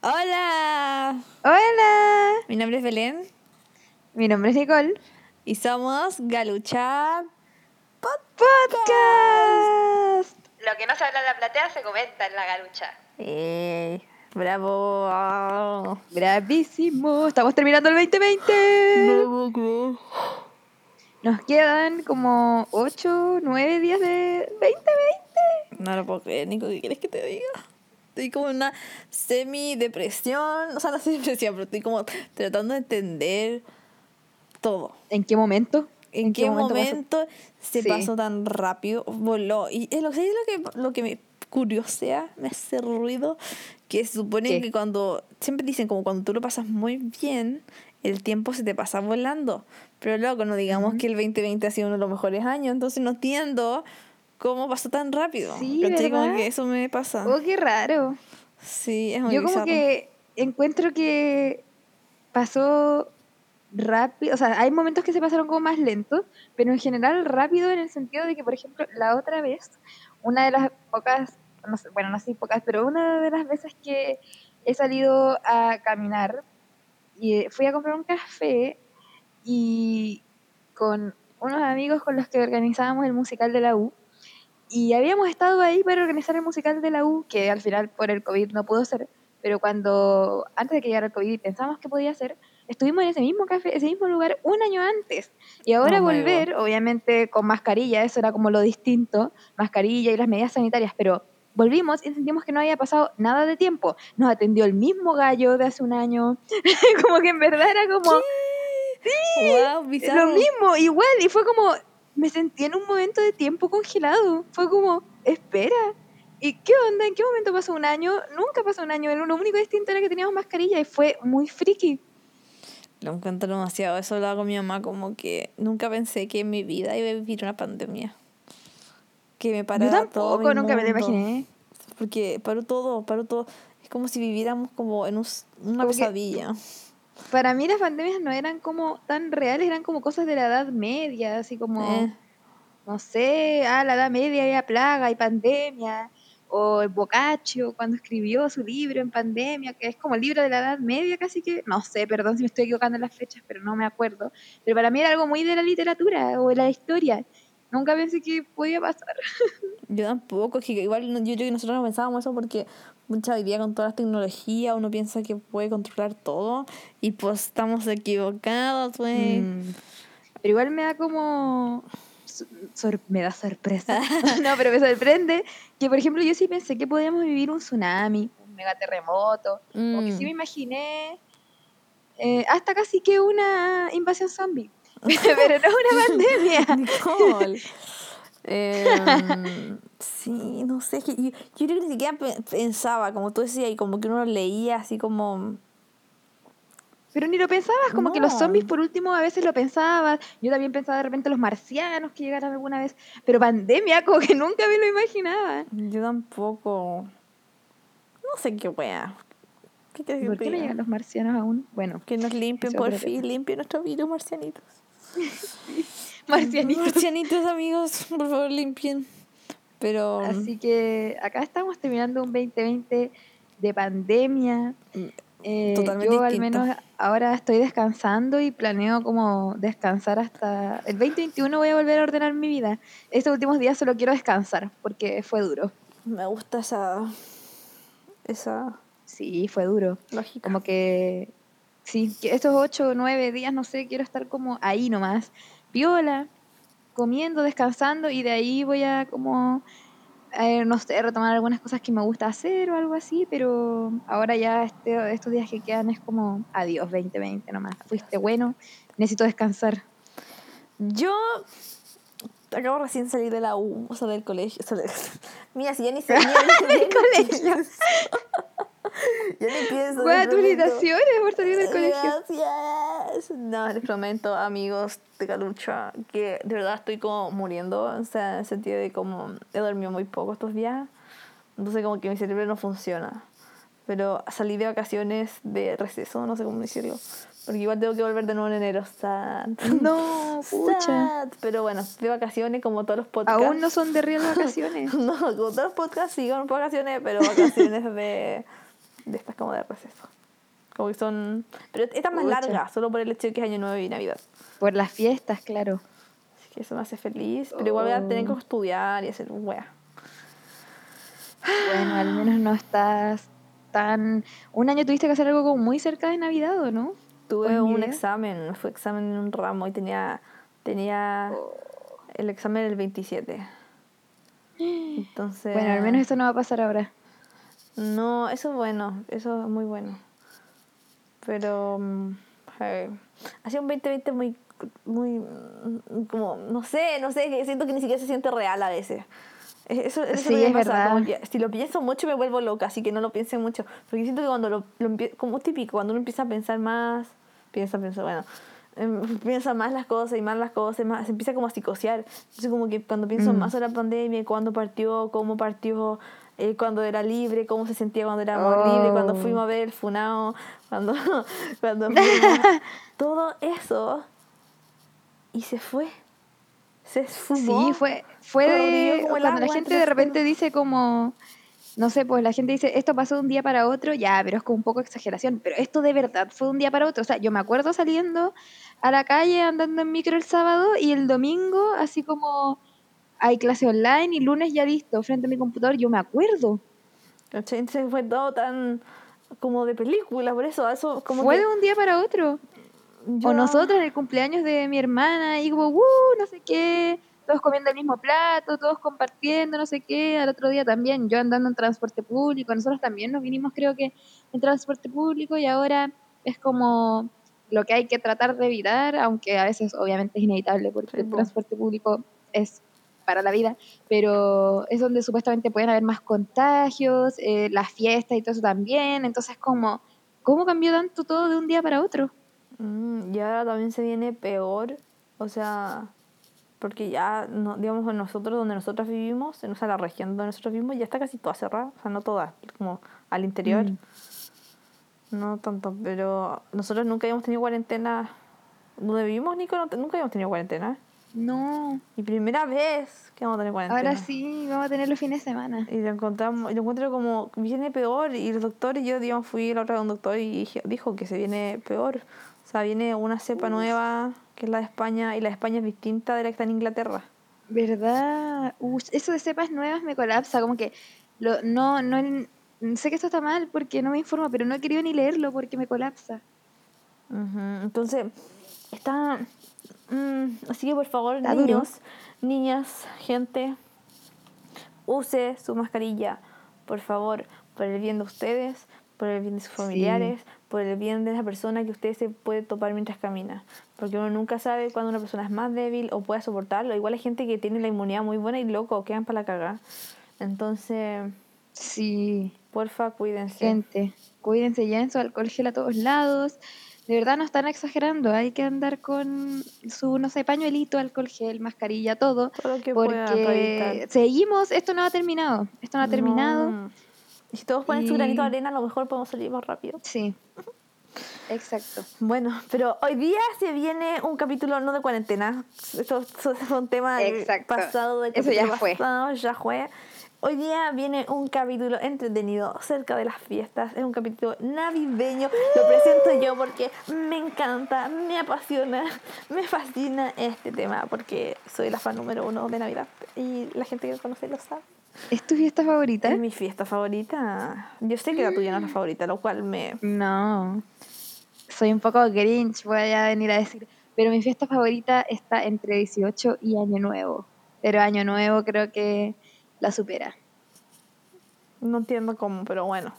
Hola, Hola, mi nombre es Belén mi nombre es Nicole. y somos Galucha. Podcast. Lo que no se habla en la platea se comenta en la galucha. Eh, bravo. Bravísimo. Estamos terminando el 2020. Nos quedan como 8, 9 días de 2020. No lo puedo creer, Nico, ¿qué quieres que te diga? Estoy como en una semi-depresión, o sea, no sé depresión, pero estoy como tratando de entender todo. ¿En qué momento? ¿En, qué, momento, pasó? se Sí. pasó tan rápido? Voló. Y es lo, ¿sabes lo que, lo que me curiosea, me hace ruido, que se supone ¿Qué? que cuando, siempre dicen como cuando tú lo pasas muy bien, el tiempo se te pasa volando. Pero loco, no digamos que el 2020 ha sido uno de los mejores años, entonces no entiendo cómo pasó tan rápido. Sí, ¿Cachai? Como ¿verdad? que eso me pasa. Oh, qué raro. Sí, es muy Yo como bizarro. que encuentro que pasó rápido, o sea, hay momentos que se pasaron como más lentos, pero en general rápido en el sentido de que, por ejemplo, la otra vez, una de las pocas, no sé, bueno, no sé pocas, pero una de las veces que he salido a caminar y eh, fui a comprar un café y con unos amigos con los que organizábamos el musical de la U, y habíamos estado ahí para organizar el musical de la U, que al final por el COVID no pudo ser, pero cuando, antes de que llegara el COVID, pensamos que podía ser, estuvimos en ese mismo café, ese mismo lugar un año antes. Y ahora Oh volver, obviamente con mascarilla, eso era como lo distinto, mascarilla y las medidas sanitarias, pero volvimos y sentimos que no había pasado nada de tiempo. Nos atendió el mismo gallo de hace un año, como que en verdad era como Wow, bizarro. lo mismo, igual, y fue como, me sentí en un momento de tiempo congelado, fue como, espera. ¿Y qué onda? ¿En qué momento pasó un año? Nunca pasó un año. Lo único distinto era que teníamos mascarilla y fue muy friki. Lo encuentro demasiado. Eso lo hago mi mamá como que nunca pensé que en mi vida iba a vivir una pandemia. Que me Yo parara todo tampoco, mi nunca me lo mundo. imaginé. Porque paró todo, paró todo. Es como si viviéramos como en un una Como que- pesadilla. Para mí las pandemias no eran como tan reales, eran como cosas de la Edad Media, así como, Eh, no sé, ah, la Edad Media había plaga y pandemia, o el Boccaccio cuando escribió su libro en pandemia, que es como el libro de la Edad Media casi que, no sé, perdón si me estoy equivocando en las fechas, pero no me acuerdo, pero para mí era algo muy de la literatura o de la historia, nunca pensé que podía pasar. yo tampoco, que igual yo creo que nosotros no pensábamos eso porque mucha hoy día con todas las tecnologías uno piensa que puede controlar todo y pues estamos equivocados, güey. Mm, Pero igual me da como... sor- me da sorpresa. no, pero me sorprende que, por ejemplo, yo sí pensé que podíamos vivir un tsunami, un megaterremoto, o que sí me Mm. imaginé eh, hasta casi que una invasión zombie. pero no una pandemia. Nicole. Em, sí, no sé, es que yo, yo creo que ni siquiera pe- pensaba, como tú decías, y como que uno lo leía así como... Pero ni lo pensabas, como que los zombies por último a veces lo pensabas. Yo también pensaba de repente los marcianos que llegaran alguna vez. Pero pandemia, como que nunca me lo imaginaba. Yo tampoco... No sé qué wea. ¿Qué que ¿Por qué no llegan los marcianos aún? Bueno, Que nos limpien, por fin, limpien nuestros virus marcianitos. marcianitos. Marcianitos, amigos, por favor, limpien. Pero... Así que acá estamos terminando un 2020 de pandemia. Eh, Totalmente yo al distinto. menos ahora estoy descansando y planeo como descansar hasta el 2021 voy a volver a ordenar mi vida. Estos últimos días solo quiero descansar porque fue duro. Me gusta esa... Esa Sí, fue duro. lógica. Como que sí, que estos 8 o 9 días, no sé, quiero estar como ahí nomás, viola, comiendo, descansando y de ahí voy a como eh, no sé, retomar algunas cosas que me gusta hacer o algo así, pero ahora ya este, estos días que quedan es como adiós 2020 nomás. Fuiste bueno, necesito descansar. Yo acabo recién de salir de la U, o sea, del colegio. o sea, de- Mira, si ya ni ni- Del colegio. Ya ni pienso. Buenas les prometo. felicitaciones por salir del colegio. Gracias. No, les prometo, amigos de Galucha, que de verdad estoy como muriendo. O sea, en el sentido de como he dormido muy poco estos días. Entonces, como que mi cerebro no funciona. Pero salí de vacaciones de receso, no sé cómo decirlo. Porque igual tengo que volver de nuevo en enero. Sad. No, pucha. Pero bueno, de vacaciones como todos los podcasts. Aún no son de real vacaciones. No, como todos los podcasts sigo en vacaciones, pero vacaciones de, de estas como de receso. Como que son... Pero esta es más Pucha. larga, solo por el hecho de que es Año Nuevo y Navidad. Por las fiestas, claro. Así que eso me hace feliz. Pero igual voy a tener que Oh. estudiar y hacer wea. Bueno, al menos no estás tan... Un año tuviste que hacer algo como muy cerca de Navidad, ¿o no? Tuve un idea. examen, fue examen en un ramo y tenía, tenía Oh. el examen el 27. Entonces... Bueno, al menos esto no va a pasar ahora. No, eso es bueno, eso es muy bueno. Pero eh, ha sido un 2020 muy, muy, mm, como, no sé, no sé, que siento que ni siquiera se siente real a veces. Eh, Eso, eso Sí, me es verdad. como que si lo pienso mucho me vuelvo loca, así que no lo piensen mucho. Porque siento que cuando lo, lo como típico, cuando uno empieza a pensar más, piensa, piensa, bueno, em, piensa más las cosas y más las cosas, más, se empieza como a psicosear. Entonces como que cuando pienso Mm. más sobre la pandemia, cuándo partió, cómo partió, eh, cuando era libre, cómo se sentía cuando éramos Oh. libres, cuando fuimos a ver el Funao, cuando, cuando fuimos, todo eso, y se fue. Se esfumó. Sí, fue, fue de... Cuando la gente de repente dice como... No sé, pues la gente dice, esto pasó de un día para otro, ya, pero es como un poco exageración, pero esto de verdad fue de un día para otro. O sea, yo me acuerdo saliendo a la calle, andando en micro el sábado, y el domingo, así como hay clase online, y lunes ya listo, frente a mi computador, yo me acuerdo. Entonces fue todo tan como de película, por eso, eso como fue que de un día para otro. yo- O nosotras en el cumpleaños de mi hermana, y como, ¡uh! No sé qué, todos comiendo el mismo plato, todos compartiendo, no sé qué. Al otro día también, yo andando en transporte público, nosotros también nos vinimos, creo que, en transporte público, y ahora es como lo que hay que tratar de evitar, aunque a veces obviamente es inevitable, porque Sí, el po. transporte público es para la vida, pero es donde supuestamente pueden haber más contagios, eh, las fiestas y todo eso también, entonces como, ¿cómo cambió tanto todo de un día para otro? Mm, y ahora también se viene peor, o sea, porque ya, no, digamos, en nosotros, donde nosotros vivimos, en o sea, la región donde nosotros vivimos, ya está casi toda cerrada, o sea, no toda, como al interior, Mm. no tanto, pero nosotros nunca habíamos tenido cuarentena, donde vivimos, Nico, no nunca habíamos tenido cuarentena, No, y primera vez que vamos a tener cuarentena. ahora sí, vamos a tener los fines de semana. Y lo encontramos, lo encuentro como viene peor. Y el doctor y yo, digamos, fui la otra vez a un doctor y dije- dijo que se viene peor. O sea, viene una cepa nueva, que es la de España, y la de España es distinta de la que está en Inglaterra. ¿Verdad? Uy, eso de cepas nuevas me colapsa, como que lo, no, no, sé que esto está mal porque no me informa, pero no he querido ni leerlo porque me colapsa. Ujú, Entonces, está... mm, así que por favor, Está duro. niños, niñas, gente, use su mascarilla, por favor, por el bien de ustedes, por el bien de sus familiares, por el bien de la persona que usted se puede topar mientras camina. Porque uno nunca sabe cuando una persona es más débil o puede soportarlo. Igual hay gente que tiene la inmunidad muy buena y loco, quedan para la cagada. Entonces, Sí, porfa, cuídense. gente, cuídense ya en su alcohol gel a todos lados. De verdad no están exagerando, hay que andar con su, no sé, pañuelito, alcohol gel, mascarilla, todo. Todo lo que Porque seguimos, esto no ha terminado, esto no ha terminado. No. Y si todos ponen su granito de arena, a lo mejor podemos salir más rápido. Sí, exacto. Bueno, pero hoy día se viene un capítulo no de cuarentena. Esto, esto fue un tema Exacto. pasado de Eso ya fue. ya fue. Hoy día viene un capítulo entretenido cerca de las fiestas. Es un capítulo navideño. Lo presento yo porque me encanta, me apasiona, me fascina este tema porque soy la fan número uno de Navidad y la gente que me conoce lo sabe. ¿Es tu fiesta favorita? Es mi fiesta favorita. Yo sé que la tuya no es la favorita, lo cual me... No. Soy un poco grinch, voy a venir a decir. Pero mi fiesta favorita está entre 18 y Año Nuevo. Pero Año Nuevo creo que la supera. No entiendo cómo, pero bueno.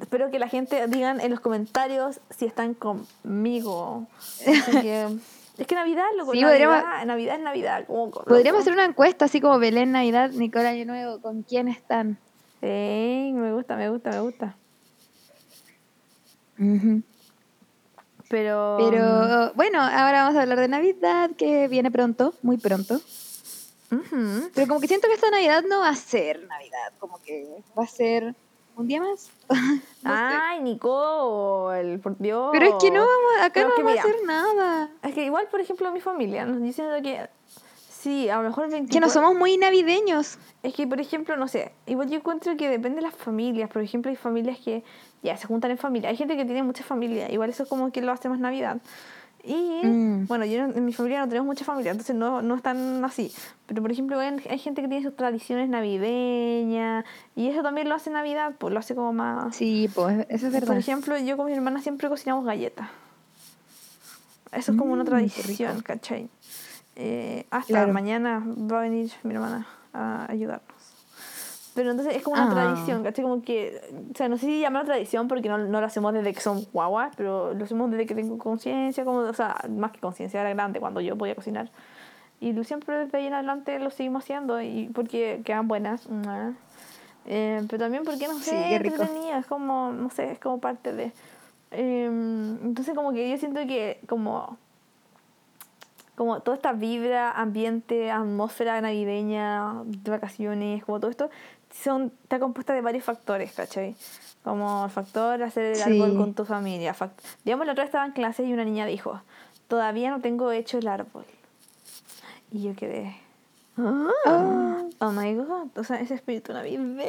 Espero que la gente digan en los comentarios si están conmigo. Que, es que Navidad, loco, Sí, Navidad, podríamos- Navidad es Navidad. Como, loco. Podríamos hacer una encuesta así como Belén Navidad, Nicole Año Nuevo, ¿con quién están? Me gusta, me gusta, me gusta. Pero... Pero bueno, ahora vamos a hablar de Navidad, que viene pronto, muy pronto. Ujú. Pero como que siento que esta Navidad no va a ser Navidad, como que va a ser un día más. No sé. Ay, Nicole, por Dios. Pero es que no vamos, acá Pero no vamos a hacer nada. Es que igual, por ejemplo, mi familia nos diciendo que Sí, a lo mejor Que 24. no somos muy navideños. Es que, por ejemplo, no sé, igual yo encuentro que depende de las familias. Por ejemplo, hay familias que ya se juntan en familia. Hay gente que tiene mucha familia. Igual eso es como que lo hace más Navidad. Y, Mm. bueno, yo en mi familia no tenemos mucha familia, entonces no, no es tan así. Pero, por ejemplo, hay, hay gente que tiene sus tradiciones navideñas. Y eso también lo hace Navidad, pues lo hace como más... Sí, pues eso es verdad. Por ejemplo, yo con mi hermana siempre cocinamos galletas. Eso es como una Mm, tradición, ¿cachai? Eh, hasta Claro. mañana va a venir mi hermana a ayudarnos. Pero entonces es como una Ah. tradición, ¿cachai? Como que, o sea, no sé si llamarlo tradición porque no, no lo hacemos desde que son guaguas, pero lo hacemos desde que tengo conciencia, como, o sea, más que conciencia, era grande cuando yo podía cocinar. Y siempre desde ahí en adelante lo seguimos haciendo y porque quedan buenas. mua. Eh, pero también porque, no Sí, sé, qué rico. entretenido, es como, no sé, es como parte de... Em, entonces como que yo siento que como como toda esta vibra, ambiente, atmósfera navideña, de vacaciones, como todo esto, son, está compuesta de varios factores, ¿cachai? Como el factor hacer el Sí. árbol con tu familia. fac- Digamos, la otra vez estaba en clase y una niña dijo, todavía no tengo hecho el árbol. Y yo quedé, Ah. oh my god, o sea, ese espíritu navideño.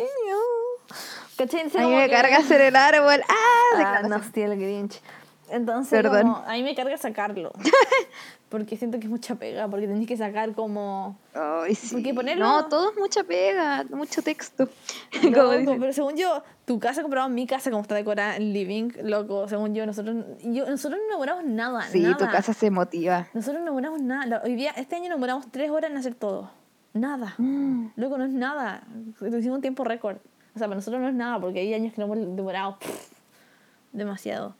¿Cachai? A mí me que- carga hacer el árbol. ¡Ah! Ah, no, hostia, el Grinch. Entonces, Perdón. como, a mí me carga sacarlo. porque siento que es mucha pega, porque tenés que sacar como... Ay, sí. Porque ponerlo- No, todo es mucha pega, mucho texto. Como dicen. pero según yo, tu casa comprado mi casa como está decorada en living, loco, según yo, nosotros, yo, nosotros no demoramos nada, Sí, nada. tu casa se motiva. Nosotros no demoramos nada. Hoy día, este año nos demoramos tres horas en hacer todo. Nada. Mm. Loco, no es nada. Lo hicimos en tiempo récord. O sea, para nosotros no es nada, porque hay años que lo hemos demorado pff, demasiado.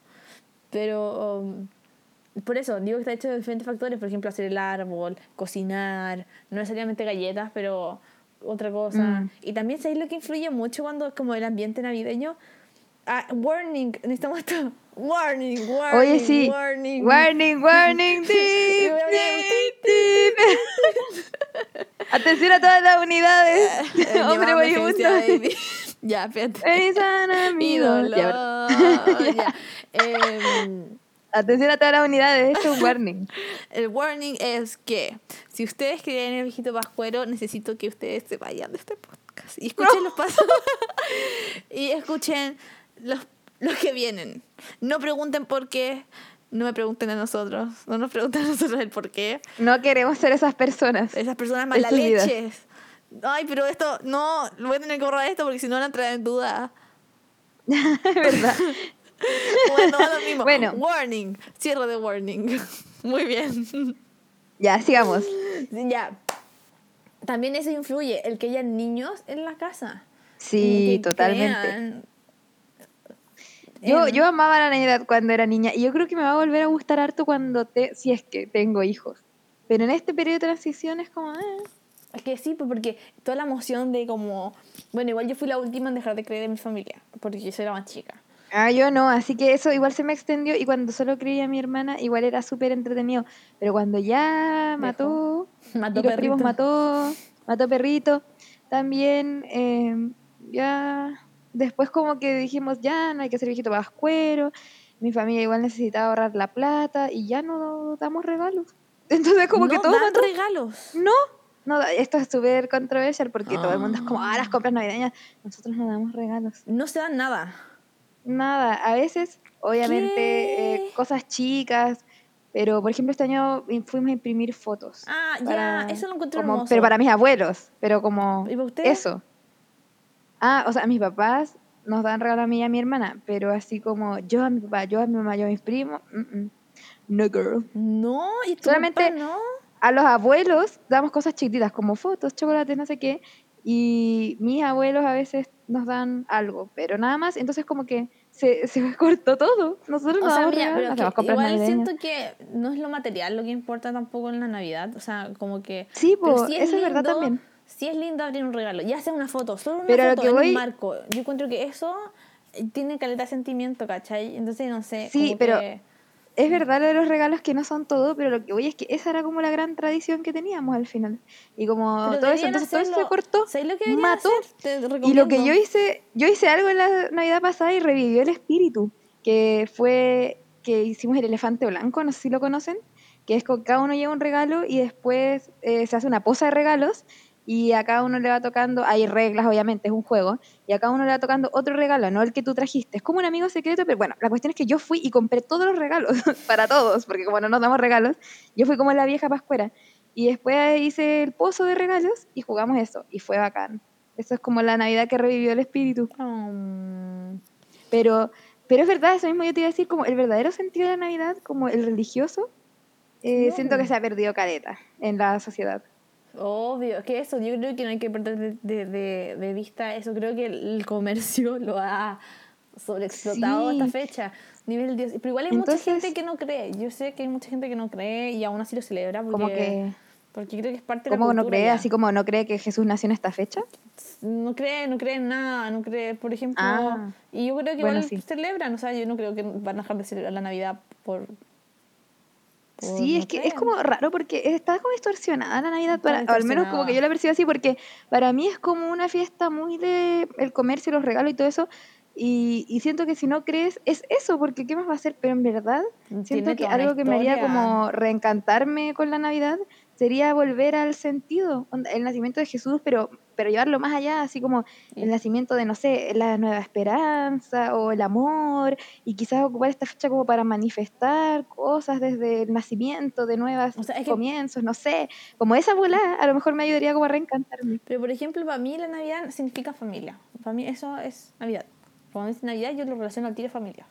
Pero um, por eso, digo que está hecho de diferentes factores. Por ejemplo, hacer el árbol, cocinar, no necesariamente galletas, pero otra cosa. Mm. Y también, ¿sabéis lo que influye mucho cuando es como el ambiente navideño? Ah, warning, necesitamos esto. Warning, warning, Oye, sí. warning. Warning, warning, deep, deep, deep. Atención a todas las unidades. Eh, Hombre moribundo. ya, espérate. Mi dolor. Ya, Ya. Em, Atención a todas las unidades. Esto es un warning. el warning es que si ustedes creen en el viejito pascuero, necesito que ustedes se vayan de este podcast y escuchen los pasos y escuchen los, los que vienen. No pregunten por qué, no me pregunten a nosotros, no nos pregunten a nosotros el por qué. No queremos ser esas personas. Esas personas vidas. malaleches. Ay, pero esto, no, voy a tener que borrar esto porque si no van a entrar en duda. ¿Verdad? Bueno, lo mismo. Bueno. Warning. Cierre de warning. Muy bien. Ya, sigamos. Ya. También eso influye, el que haya niños en la casa. Sí, totalmente. crean Yo, yo amaba la Navidad cuando era niña y yo creo que me va a volver a gustar harto cuando te, si es que tengo hijos. Pero en este periodo de transición es como, eh. Es que sí, pues, porque toda la emoción de como... Bueno, igual yo fui la última en dejar de creer en mi familia, porque yo soy la más chica. Ah, yo no, así que eso igual se me extendió y cuando solo creía a mi hermana igual era súper entretenido. Pero cuando ya mató, Mató y los primos perrito. mató, mató perrito, también eh, ya después como que dijimos ya no hay que ser viejito pascuero, mi familia igual necesitaba ahorrar la plata y ya no damos regalos. Entonces como que no todo dan mató. regalos. No, no, esto es súper controversial porque todo el mundo es como, ah, Ah. las compras navideñas, nosotros no damos regalos. No se dan nada. Nada, a veces, obviamente, eh, cosas chicas, pero por ejemplo este año im- fuimos a imprimir fotos. Ah, para- ya, eso lo encuentro como- hermoso. Pero para mis abuelos, pero como ¿Y para ustedes? eso. Ah, o sea, mis papás nos dan regalo a mí y a mi hermana, pero así como yo a mi papá, yo a mi mamá, yo a mis primos, mm, mm. no girl. No, y tu Solamente- papá no. A los abuelos damos cosas chiquititas como fotos, chocolates, no sé qué, y mis abuelos a veces nos dan algo, pero nada más, entonces como que se, se cortó todo. Nosotros O no sea, mira, regalos, pero que igual siento que no es lo material lo que importa tampoco en la Navidad. O sea, como que. Sí, sí eso es verdad también. Sí es lindo abrir un regalo. Ya sea una foto, solo una Pero foto que en voy- un marco. Yo encuentro que eso tiene caleta de sentimiento, ¿cachai? Entonces, no sé. Sí, como pero- que- Es verdad lo de los regalos que no son todo, pero lo que voy es que esa era como la gran tradición que teníamos al final. Y como pero todo eso, entonces todo eso se cortó. ¿Sabes lo que mató. hacer? Te Y lo que yo hice, yo hice algo en la Navidad pasada y revivió el espíritu, que fue que hicimos el elefante blanco, no sé si lo conocen, que es que cada uno lleva un regalo y después eh, se hace una posa de regalos y a cada uno le va tocando, hay reglas obviamente, es un juego, y a cada uno le va tocando otro regalo, no el que tú trajiste. Es como un amigo secreto, pero bueno, la cuestión es que yo fui y compré todos los regalos para todos, porque como no nos damos regalos, yo fui como la vieja pascuera. Y después hice el pozo de regalos y jugamos eso, y fue bacán. Eso es como la Navidad que revivió el espíritu. Mm. Pero, pero es verdad, eso mismo yo te iba a decir, como el verdadero sentido de la Navidad, como el religioso, eh, siento que se ha perdido caleta en la sociedad. Obvio, es que eso, yo creo que no hay que perder de, de- de- vista eso. Creo que el comercio lo ha sobreexplotado Sí. esta fecha. Nivel Dios. Pero igual hay mucha gente que no cree. Yo sé que hay mucha gente que no cree y aún así lo celebra porque, Como que, porque creo que es parte de la ¿cómo no cultura cree? ya. Así como no cree que Jesús nació en esta fecha. No cree, no cree en nada, no cree, por ejemplo. Ah. y yo creo que Bueno, igual sí. celebran, o sea, yo no creo que van a dejar de celebrar la Navidad por. Sí, no es que es como raro porque está como distorsionada la Navidad, para, o al menos como que yo la percibo así, porque para mí es como una fiesta muy de el comercio, los regalos y todo eso, y, y siento que si no crees, es eso, porque ¿qué más va a ser? Pero en verdad, siento que algo que me haría como reencantarme con la Navidad sería volver al sentido, el nacimiento de Jesús, pero, pero llevarlo más allá, así como el nacimiento de, no sé, la nueva esperanza o el amor, y quizás ocupar esta fecha como para manifestar cosas desde el nacimiento de nuevas O sea, es que- comienzos, no sé, como esa volada a lo mejor me ayudaría como a reencantarme. Pero por ejemplo, para mí la Navidad significa familia. Para mí eso es Navidad. Cuando dice Navidad yo lo relaciono al tiro familia.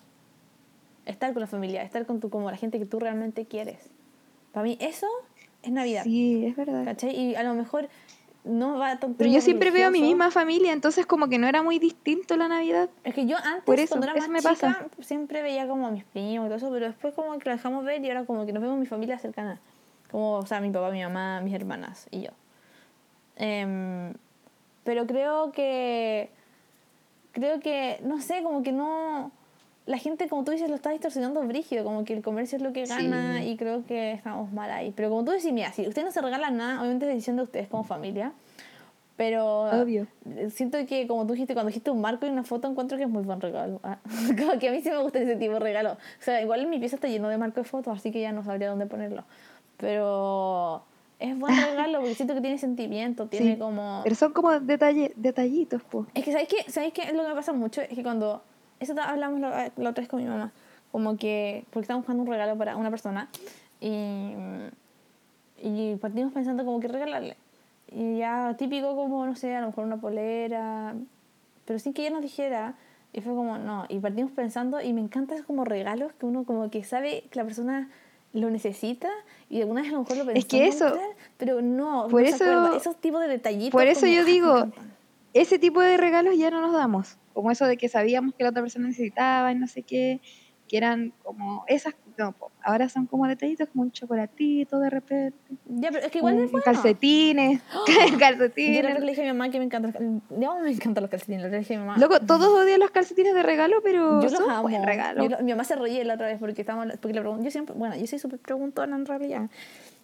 Estar con la familia, estar con tu, como la gente que tú realmente quieres. Para mí eso es Navidad. Sí, es verdad. ¿Cachai? Y a lo mejor no va tanto Pero yo siempre veo a mi religioso. misma familia, entonces como que no era muy distinto la Navidad. Es que yo antes, Por eso, cuando era eso más me chica, pasa. siempre veía como a mis primos y todo eso, pero después como que lo dejamos ver y ahora como que nos vemos mi familia cercana. Como, o sea, mi papá, mi mamá, mis hermanas y yo. Em, pero creo que, creo que, no sé, como que no... La gente, como tú dices, lo está distorsionando brígido, como que el comercio es lo que gana Sí. y creo que estamos mal ahí. Pero como tú decís, mira, si ustedes no se regalan nada, obviamente es decisión de ustedes como familia, pero Obvio. siento que, como tú dijiste, cuando dijiste un marco y una foto, encuentro que es muy buen regalo. Ah, como que a mí sí me gusta ese tipo de regalo. O sea, igual en mi pieza está lleno de marco de fotos, así que ya no sabría dónde ponerlo. Pero es buen regalo porque siento que tiene sentimiento, tiene Sí, como... Pero son como detalle, detallitos, po. Es que, ¿sabéis qué? ¿Sabéis qué? Lo que me pasa mucho es que cuando... Eso hablamos la, la otra vez con mi mamá. Como que... Porque estábamos buscando un regalo para una persona. Y... Y partimos pensando como que regalarle. Y ya típico como, no sé, a lo mejor una polera. Pero sin que ella nos dijera. Y fue como, no. Y partimos pensando y me encantan esos como regalos que uno como que sabe que la persona lo necesita y alguna vez a lo mejor lo pensó Es que eso- comprar, pero no, por no eso- esos tipos de detallitos por eso como, yo digo. Ese tipo de regalos ya no nos damos. Como eso de que sabíamos que la otra persona necesitaba y no sé qué, que eran como esas, no, po, ahora son como detallitos, como un chocolatito de repente, Ya, pero es que igual un- es bueno. calcetines, Yo calcetines. vez le dije a mi mamá que me encantan los me encantan los calcetines. Le dije a mi mamá. Loco, todos odian los calcetines de regalo, pero yo los son amo. buen regalo. Yo lo- mi mamá se reía la otra vez porque estábamos porque le pregunté, yo siempre, bueno, yo soy súper preguntona en realidad.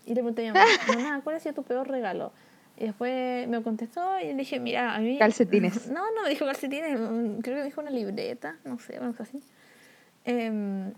Y le pregunté a mi mamá, mamá, ¿cuál ha sido tu peor regalo? Y después me contestó y le dije, mira, a mí... Calcetines. No, no me dijo calcetines, mm, creo que me dijo una libreta, no sé, algo así. Em,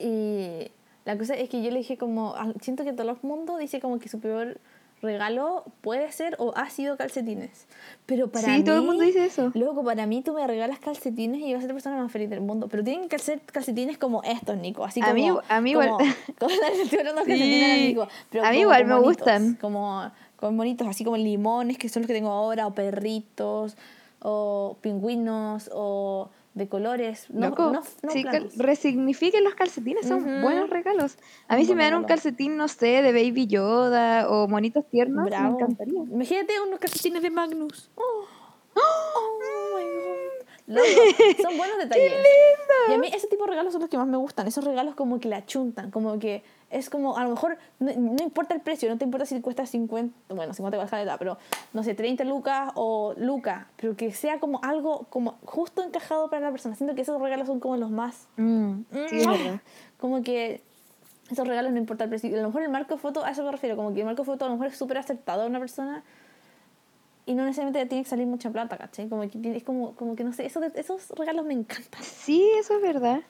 y la cosa es que yo le dije como, ah, siento que todo el mundo dice como que su peor regalo puede ser o ha sido calcetines. Pero para Sí, mí, todo el mundo dice eso. Loco, para mí tú me regalas calcetines y voy a ser la persona más feliz del mundo. Pero tienen que ser calcetines como estos, Nico. Así A como. mí- a mí igual- como, como estoy hablando de Sí. calcetines de Nico, pero A mí como igual me gustan. Como con bonitos, así como limones, que son los que tengo ahora, o perritos, o pingüinos, o de colores. No, Loco, no, no sí, resignifiquen los calcetines, son buenos regalos. A mí si me dan un calcetín, no sé, de Baby Yoda o monitos tiernos, Bravo. me encantaría. Imagínate unos calcetines de Magnus. Oh, oh my god. Loco, son buenos detalles. Y a mí ese tipo de regalos son los que más me gustan. Esos regalos como que la chuntan, como que es como, a lo mejor, no, no importa el precio, no te importa si cuesta 50, bueno, 50 baja de edad, pero no sé, 30 lucas o lucas, pero que sea como algo como justo encajado para la persona. Siento que esos regalos son como los más Mm, sí, verdad. Como que esos regalos no importa el precio. A lo mejor el marco de foto, a eso me refiero, como que el marco de foto a lo mejor es súper acertado a una persona y no necesariamente tiene que salir mucha plata, ¿cachai? Como que es como, como que no sé, esos, esos regalos me encantan. Sí, eso es verdad.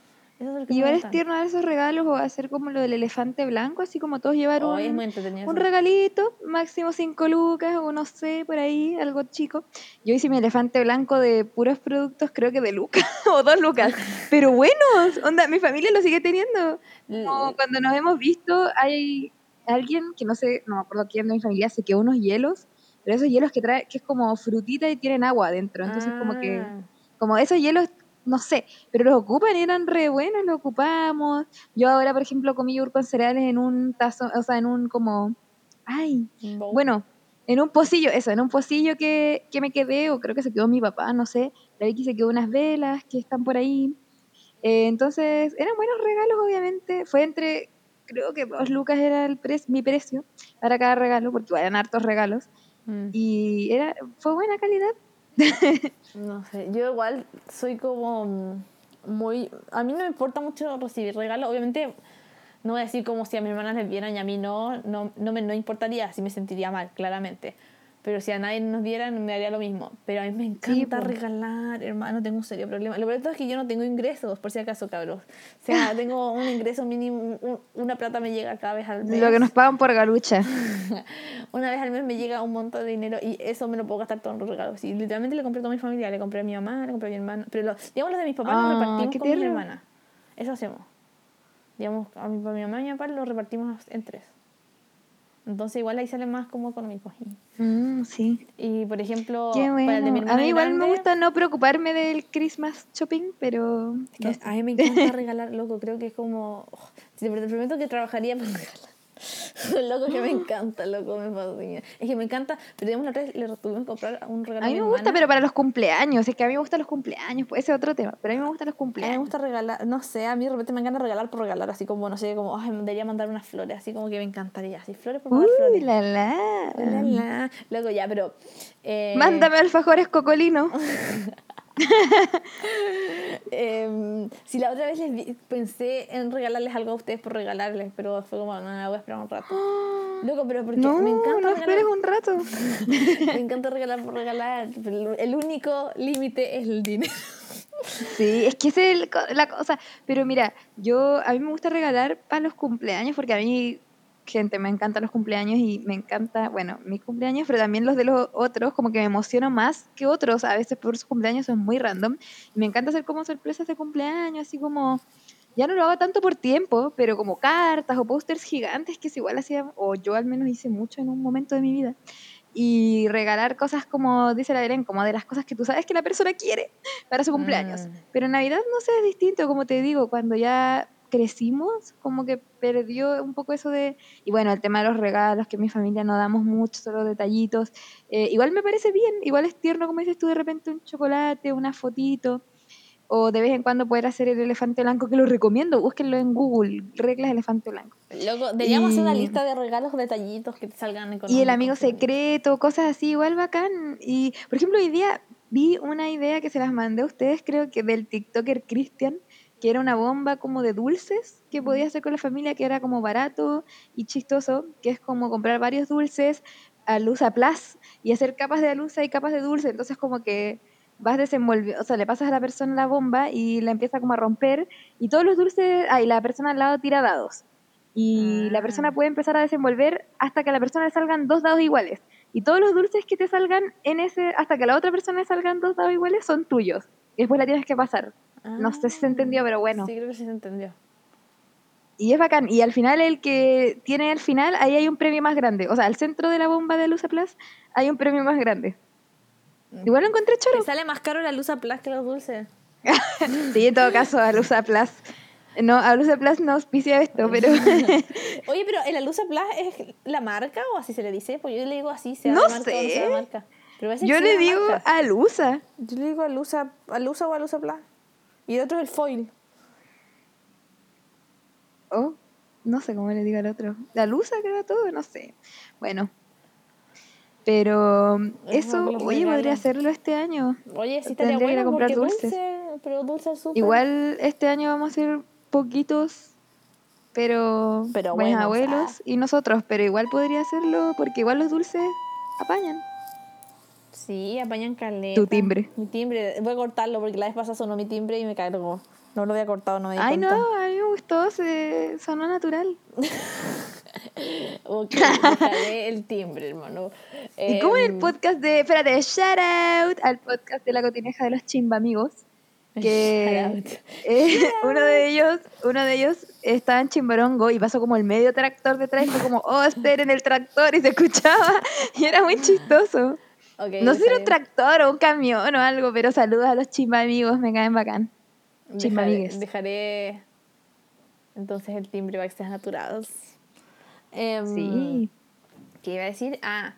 Eso es que me Igual es tierno dar esos regalos o hacer como lo del elefante blanco, así como todos llevar Oh, un, un regalito, máximo 5 lucas o no sé, por ahí, algo chico. Yo hice mi elefante blanco de puros productos, creo que de lucas o dos lucas, pero buenos, onda, mi familia lo sigue teniendo. Como cuando nos hemos visto, hay alguien que no sé, no me acuerdo quién de mi familia, se quedó unos hielos, pero esos hielos que trae, que es como frutita y tienen agua adentro, entonces como que, Ah, como esos hielos, no sé, pero los ocupan, eran re buenos, los ocupamos. Yo ahora, por ejemplo, comí yogur con cereales en un tazo, o sea, en un como, ay, bueno, en un pocillo, eso, en un pocillo que, que me quedé, o creo que se quedó mi papá, no sé. La Vicky se quedó unas velas que están por ahí. Eh, entonces, eran buenos regalos, obviamente. Fue entre, creo que dos lucas era el pre- mi precio para cada regalo, porque eran hartos regalos. Mm. Y era, fue buena calidad. No sé, yo igual soy como muy... A mí no me importa mucho recibir regalos, obviamente no voy a decir como si a mis hermanas les dieran y a mí no, no, no me no importaría, así me sentiría mal, claramente. Pero si a nadie nos dieran, me daría lo mismo. Pero a mí me encanta po. regalar, hermano, tengo un serio problema. Lo peor es que yo no tengo ingresos, por si acaso, cabros. O sea, tengo un ingreso mínimo, un- una plata me llega cada vez al mes. Lo que nos pagan por galucha. Una vez al mes me llega un montón de dinero y eso me lo puedo gastar todo en los regalos. Y literalmente le compré a toda mi familia. Le compré a mi mamá, le compré a mi hermana. Pero lo, digamos, los de mis papás Ah, los repartimos con mis tierno. hermanas. Eso hacemos. Digamos, a mi, a mi mamá y mi papá los repartimos en tres. Entonces igual ahí sale más como económico. Y, Mm, sí. y, por ejemplo, para el de mi bueno. A mí igual me gusta no preocuparme del Christmas shopping, pero... es que no sé. a mí me encanta regalar, loco. Creo que es como... oh, te prometo que trabajaría para regalar. loco, que me encanta, loco, me fascina. Es que me encanta, pero digamos la otra vez le tuvimos que comprar un regalo A mí me gusta, hermana. pero para los cumpleaños. Es que a mí me gustan los cumpleaños, pues ese es otro tema. Pero a mí me gustan los A mí me cumpleaños. gusta regalar, no sé, a mí de repente me encanta regalar por regalar, así como, no sé, como, ay, me debería mandar unas flores, así como que me encantaría, así, flores por Uy, flores. la la. La, la. Luego ya, pero... eh, Mándame alfajores cocolino. em, si la otra vez les pensé en regalarles algo a ustedes por regalarles, pero fue como, no, voy a esperar un rato. Loco, pero porque No, me encanta no esperes un rato. me encanta regalar por regalar, el único límite es el dinero. Sí, es que esa es el la cosa. Pero mira, yo a mí me gusta regalar para los cumpleaños porque a mí, gente, me encantan los cumpleaños y me encanta, bueno, mis cumpleaños, pero también los de los otros, como que me emociono más que otros. A veces por sus cumpleaños son muy random. Y me encanta hacer como sorpresas de cumpleaños, así como. Ya no lo hago tanto por tiempo, pero como cartas o pósters gigantes que es igual hacía, o yo al menos hice mucho en un momento de mi vida. Y regalar cosas como dice la Belén, como de las cosas que tú sabes que la persona quiere para su cumpleaños. Mm. Pero en Navidad no sé, es distinto, como te digo, cuando ya crecimos, como que perdió un poco eso de... Y bueno, el tema de los regalos, que en mi familia no damos mucho, solo detallitos. Eh, igual me parece bien, igual es tierno, como dices tú, de repente un chocolate, una fotito, o de vez en cuando poder hacer el elefante blanco, que lo recomiendo, búsquenlo en Google, reglas elefante blanco. Loco, deberíamos hacer una lista de regalos, detallitos que te salgan económicos. Y el amigo secreto, cosas así, igual bacán. Y, por ejemplo, hoy día vi una idea que se las mandé a ustedes, creo que del TikToker Christian, que era una bomba como de dulces que podía hacer con la familia, que era como barato y chistoso, que es como comprar varios dulces a luz a plus y hacer capas de alusa y capas de dulce. Entonces, como que vas desenvolviendo, o sea, le pasas a la persona la bomba y la empieza como a romper y todos los dulces, ah, y la persona al lado tira dados. Y la Ah. persona puede empezar a desenvolver hasta que a la persona le salgan dos dados iguales. Y todos los dulces que te salgan en ese, hasta que a la otra persona le salgan dos dados iguales, son tuyos. Y después la tienes que pasar. No sé si se entendió, pero bueno. Sí, creo que sí se entendió. Y es bacán. Y al final, el que tiene el final, ahí hay un premio más grande. O sea, al centro de la bomba de Luz Plus hay un premio más grande. Igual lo encontré choro. sale más caro la luz a plus que los dulces. Sí, en todo caso, a Luz Plus. No, a Luz Plus no auspicia esto, pero. Oye, pero ¿el Alusa Plus es la marca o así se le dice? Pues yo le digo así, sea No la marca o no sea sé. la marca. Pero parece que Yo le la digo marca. a Lusa. Yo le digo Alusa, Alusa o Alusa Plus. Y el otro es el foil. Oh, no sé cómo le digo al otro. La Lusa creo todo, no sé. Bueno. Pero Es eso, oye, podría hacerlo este año. Oye, sí estaría Tendría que ir a bueno comprar dulce, pero dulce al súper. Igual este año vamos a hacer poquitos, pero, Pero buenos buenos, abuelos ah. y nosotros, pero igual podría hacerlo porque igual los dulces apañan. Sí, apañan caleta. Tu timbre. Mi timbre. Voy a cortarlo porque la vez pasada sonó mi timbre y me cargó. No lo había cortado, no me di Ay, cuenta. no, a mí me gustó, se sonó natural. Ok, el timbre, hermano. Y como en el Em, podcast de, espérate, shout out al podcast de la cotineja de los chimba amigos, que eh, uno de ellos, uno de ellos estaba en Chimbarongo y pasó como el medio tractor detrás y fue como, oh, esperen el tractor y se escuchaba y era muy chistoso. No sé si era un tractor o un camión o algo, pero saludos a los chimba amigos, me caen bacán. Chimba Dejaré, entonces el timbre sean naturados. Em, Sí. ¿Qué iba a decir? Ah,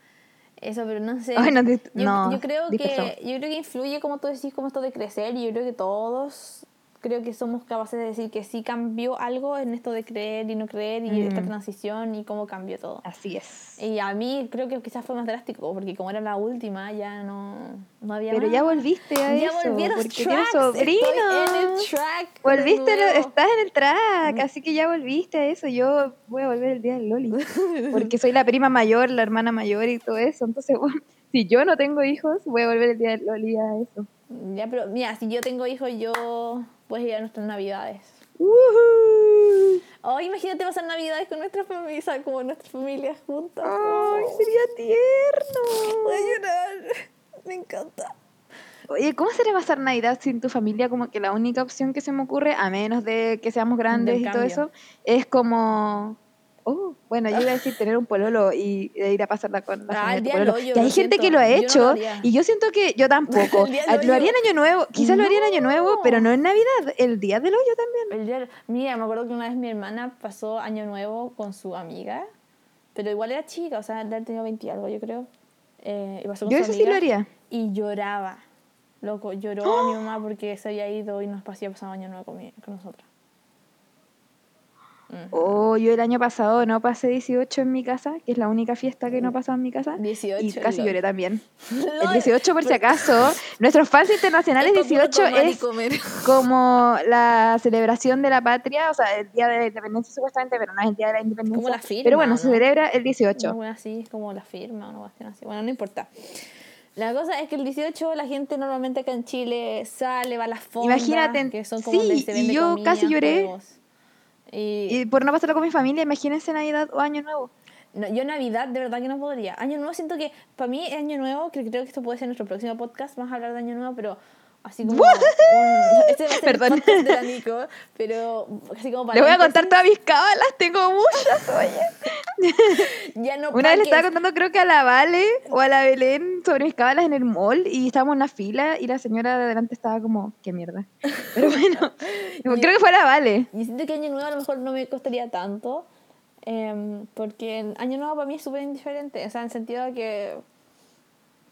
eso, pero no sé. Ay, no, yo, no, yo creo que yo creo que influye como tú decís como esto de crecer y yo creo que todos creo que somos capaces de decir que sí cambió algo en esto de creer y no creer y esta Mm. transición y cómo cambió todo. Así es. Y a mí creo que quizás fue más drástico porque como era la última ya no, no había Pero más. ya volviste a Ya eso, volví a los porque tracks, tienes sobrino. Estoy en el track. Volviste, lo- estás en el track, así que ya volviste a eso. Yo voy a volver el día del Loli, porque soy la prima mayor, la hermana mayor y todo eso. Entonces, bueno, si yo no tengo hijos, voy a volver el día del Loli a eso. Ya, pero mira, si yo tengo hijos, yo puedes ir a nuestras navidades. ¡Woohoo! Oh, imagínate pasar navidades con nuestra familia, como nuestras familias juntas. ¡Ay, Oh, sería tierno! Voy a llorar. Me encanta. Oye, ¿cómo sería pasar Navidad sin tu familia? Como que la única opción que se me ocurre, a menos de que seamos grandes y todo eso, es como... Oh, bueno, yo iba a decir tener un pololo y de ir a pasarla con la Ah, el día pololo. hoyo, Y hay gente que lo ha yo no lo hecho y yo siento que yo tampoco. Ah, lo haría en Año Nuevo, quizás lo haría en Año Nuevo, pero no en Navidad, el día del hoyo también. El día- mira, me acuerdo que una vez mi hermana pasó Año Nuevo con su amiga, pero igual era chica, o sea, ya tenía 20 y algo, yo creo. Eh, y pasó con Yo su eso sí lo haría. Y lloraba. Loco, lloró a mi mamá porque se había ido y nos pasó pasado Año Nuevo con, mi- con nosotros. Mm. Oh, yo el año pasado no pasé 18 en mi casa, que es la única fiesta que no he pasado en mi casa. 18, Y casi lol. lloré también. El Lol. 18, por si acaso, nuestros fans internacionales Esto puro 18 tomar y es como la celebración de la patria, o sea, el día de la independencia supuestamente, pero no es el día de la independencia. Como la firma, pero bueno, se ¿no? celebra el 18. Una wea así, es como la firma, una cuestión así. Bueno, no importa. La cosa es que el 18 la gente normalmente acá en Chile sale, va a las fondas, Imagínate, que son como sí, donde se y vende yo comida, casi lloré. juegos. Y, Y por no pasarlo con mi familia, imagínense Navidad o Año Nuevo. no, yo Navidad de verdad que no podría. Año Nuevo siento que para mí Año Nuevo, que creo que esto puede ser nuestro próximo podcast, vamos a hablar de Año Nuevo, pero así como... un- este va a ser Perdón. el podcast de la Nico, pero así como para... Les voy a contar todas mis cábalas, tengo muchas, oye. Ya no Una vez le estaba contando, creo que a la Vale o a la Belén sobre mis cábalas en el mall y estábamos en una fila y la señora de adelante estaba como, qué mierda. Pero bueno, creo que fue a la Vale. Y siento que Año Nuevo a lo mejor no me costaría tanto, em, porque Año Nuevo para mí es súper indiferente, o sea, en el sentido de que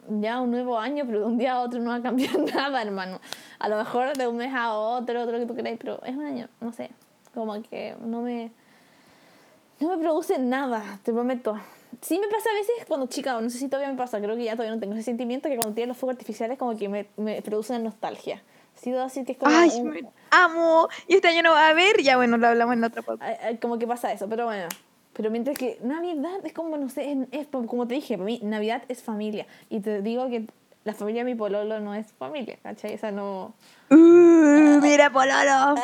ya un nuevo año, pero de un día a otro no va a cambiar nada, hermano. A lo mejor de un mes a otro, otro que tú queráis, pero es un año, no sé, como que no me, no me produce nada, te prometo. Sí me pasa a veces cuando chica, o no sé si todavía me pasa, creo que ya todavía no tengo ese sentimiento que cuando tienen los fuegos artificiales como que me, me producen nostalgia. Sí, debo decir que es como Ay, un- me amo. Y este año no va a haber, ya bueno, lo hablamos en. Ay, ay, como que pasa eso, pero bueno. Pero mientras que Navidad es como, no sé, es, es como te dije, para mí Navidad es familia. Y te digo que la familia de mi pololo no es familia, ¿cachai? Esa no... Uh, mira, Pololo.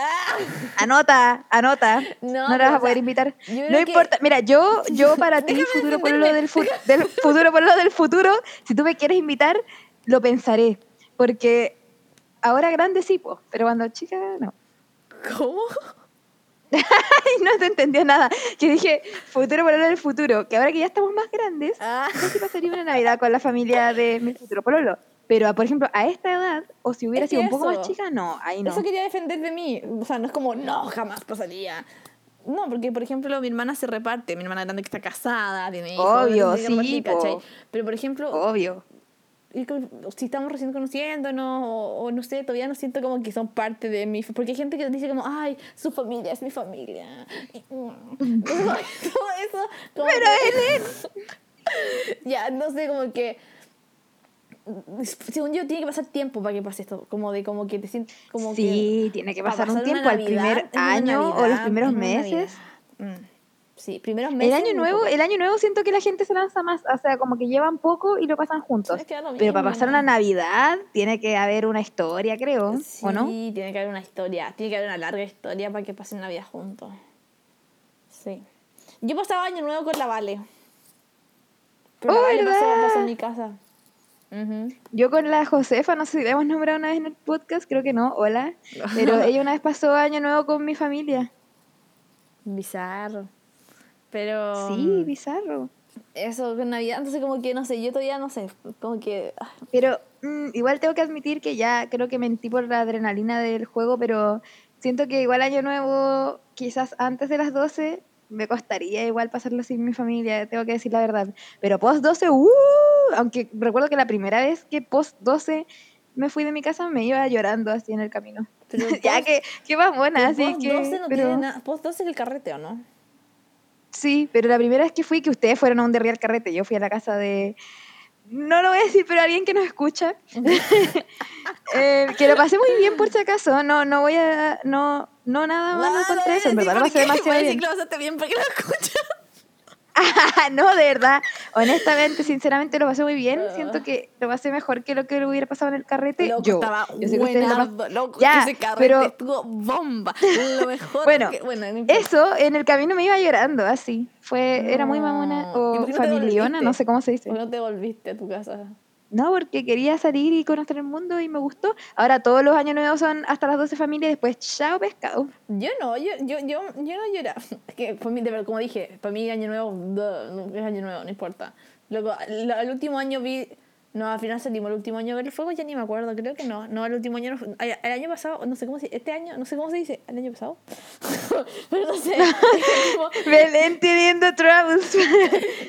Anota, anota. No, No, la vas a poder sea, invitar. No que- importa. Mira, yo, yo para ti, futuro pololo del, fu- del futuro pololo del futuro, si tú me quieres invitar, lo pensaré. Porque ahora grande sí, po, pero cuando chica no. ¿Cómo? No te entendió nada. Que dije, futuro pololo del futuro. Que ahora que ya estamos más grandes, Ah, no sé si pasaría una Navidad con la familia de mi futuro pololo. Pero, por ejemplo, a esta edad, o si hubiera Es sido un poco eso. más chica, no, ahí no. Eso quería defender de mí. O sea, no es como, no, jamás pasaría. No, porque por ejemplo mi hermana se reparte, mi hermana grande que está casada, tiene hijos, Obvio, repartir, sí, ¿cachai? po. Pero por ejemplo, Obvio. Si estamos recién conociéndonos o, o no sé, todavía no siento como que son parte de mi... Porque hay gente que dice como, ay, su familia es mi familia. Mm, todo eso... Como Pero que- ya, no sé, como que... Según yo, tiene que pasar tiempo para que pase esto. Como de como que te sientes... Como que Sí, tiene que pasar un tiempo, al primer es año o los primeros es meses. Mm. Sí, primeros El meses. año muy nuevo, el año nuevo siento que la gente se lanza más, o sea, como que llevan poco y lo pasan juntos. Es que lo Pero para pasar una Navidad tiene que haber una historia, creo, ¿o no? Sí, tiene que haber una historia, tiene que haber una larga historia para que pasen Navidad juntos. Sí. Yo pasaba año nuevo con la Vale. Pero la ¡Oh, Vale pasó, pasó en mi casa. Ujú. Yo con la Josefa, no sé si la hemos nombrado una vez en el podcast, creo que no, hola. Pero ella una vez pasó año nuevo con mi familia. Bizarro. Pero. Sí, bizarro. Eso con Navidad, entonces como que no sé, yo todavía no sé, como que ah, Pero mm, igual tengo que admitir que ya creo que mentí por la adrenalina del juego, pero siento que igual año nuevo, quizás antes de las 12, me costaría igual pasarlo sin mi familia, tengo que decir la verdad. Pero post 12, ¡uh! aunque recuerdo que la primera vez que post 12 me fui de mi casa me iba llorando así en el camino. Pero ya post- que, qué mamona, así post que... 12 no pero- tiene nada, post 12 es el carrete o no? Sí, pero la primera vez que fui, que ustedes fueron a un de Real Carrete, yo fui a la casa de... No lo voy a decir, pero alguien que nos escucha. Eh, que lo pasé muy bien por si acaso. No, no voy a... No, no nada malo No, no contra eso. En verdad lo pasé demasiado bien. bien porque lo escuchas. no, de verdad. Honestamente, sinceramente lo pasé muy bien. Ah. Siento que lo pasé mejor que lo que lo hubiera pasado en el carrete. Loco, yo. estaba Yo sé que loco, Ya, ese carrete pero- estuvo bomba. Lo mejor Bueno, que- bueno, no. Eso, en el camino me iba llorando, así. Fue, era muy mamona No. ¿Y o no familiona, no sé cómo se dice. ¿Por qué no te volviste a tu casa? No, porque quería salir y conocer el mundo y me gustó. Ahora todos los años nuevos son hasta las 12 familias y después chao pescado. Yo no, yo, yo, yo, yo no lloraba. Es que, para mí, de verdad, como dije, para mí año nuevo, no, es año nuevo, no importa. Luego, el último año vi, no, al final salimos el último año a ver el fuego, ya ni me acuerdo, creo que no. No, el último año, no, el año pasado, no sé cómo se este año, no sé cómo se dice, el año pasado. Pero no sé, Belén teniendo troubles.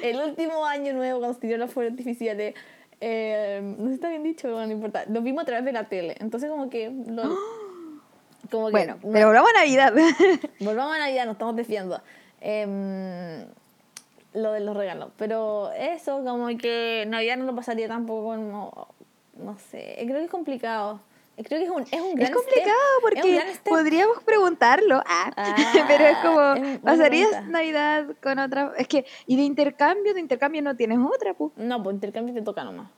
el último año nuevo cuando se tiró los fuegos artificiales. Eh, no sé si está bien dicho, no importa. Lo vimos a través de la tele. Entonces, como que. lo- como que bueno, pero volvamos a Navidad. Volvamos a Navidad, nos estamos desviando. Em, lo de los regalos. Pero eso, como que Navidad no lo pasaría tampoco, no, no sé. Creo que es complicado. Creo que es un, es un gran es complicado step. Es porque step. podríamos preguntarlo. Ah, Ah, pero es como, es buena ¿pasarías pregunta. Navidad con otra? Es que, y de intercambio, de intercambio no tienes otra, pues. No, pues intercambio te toca nomás.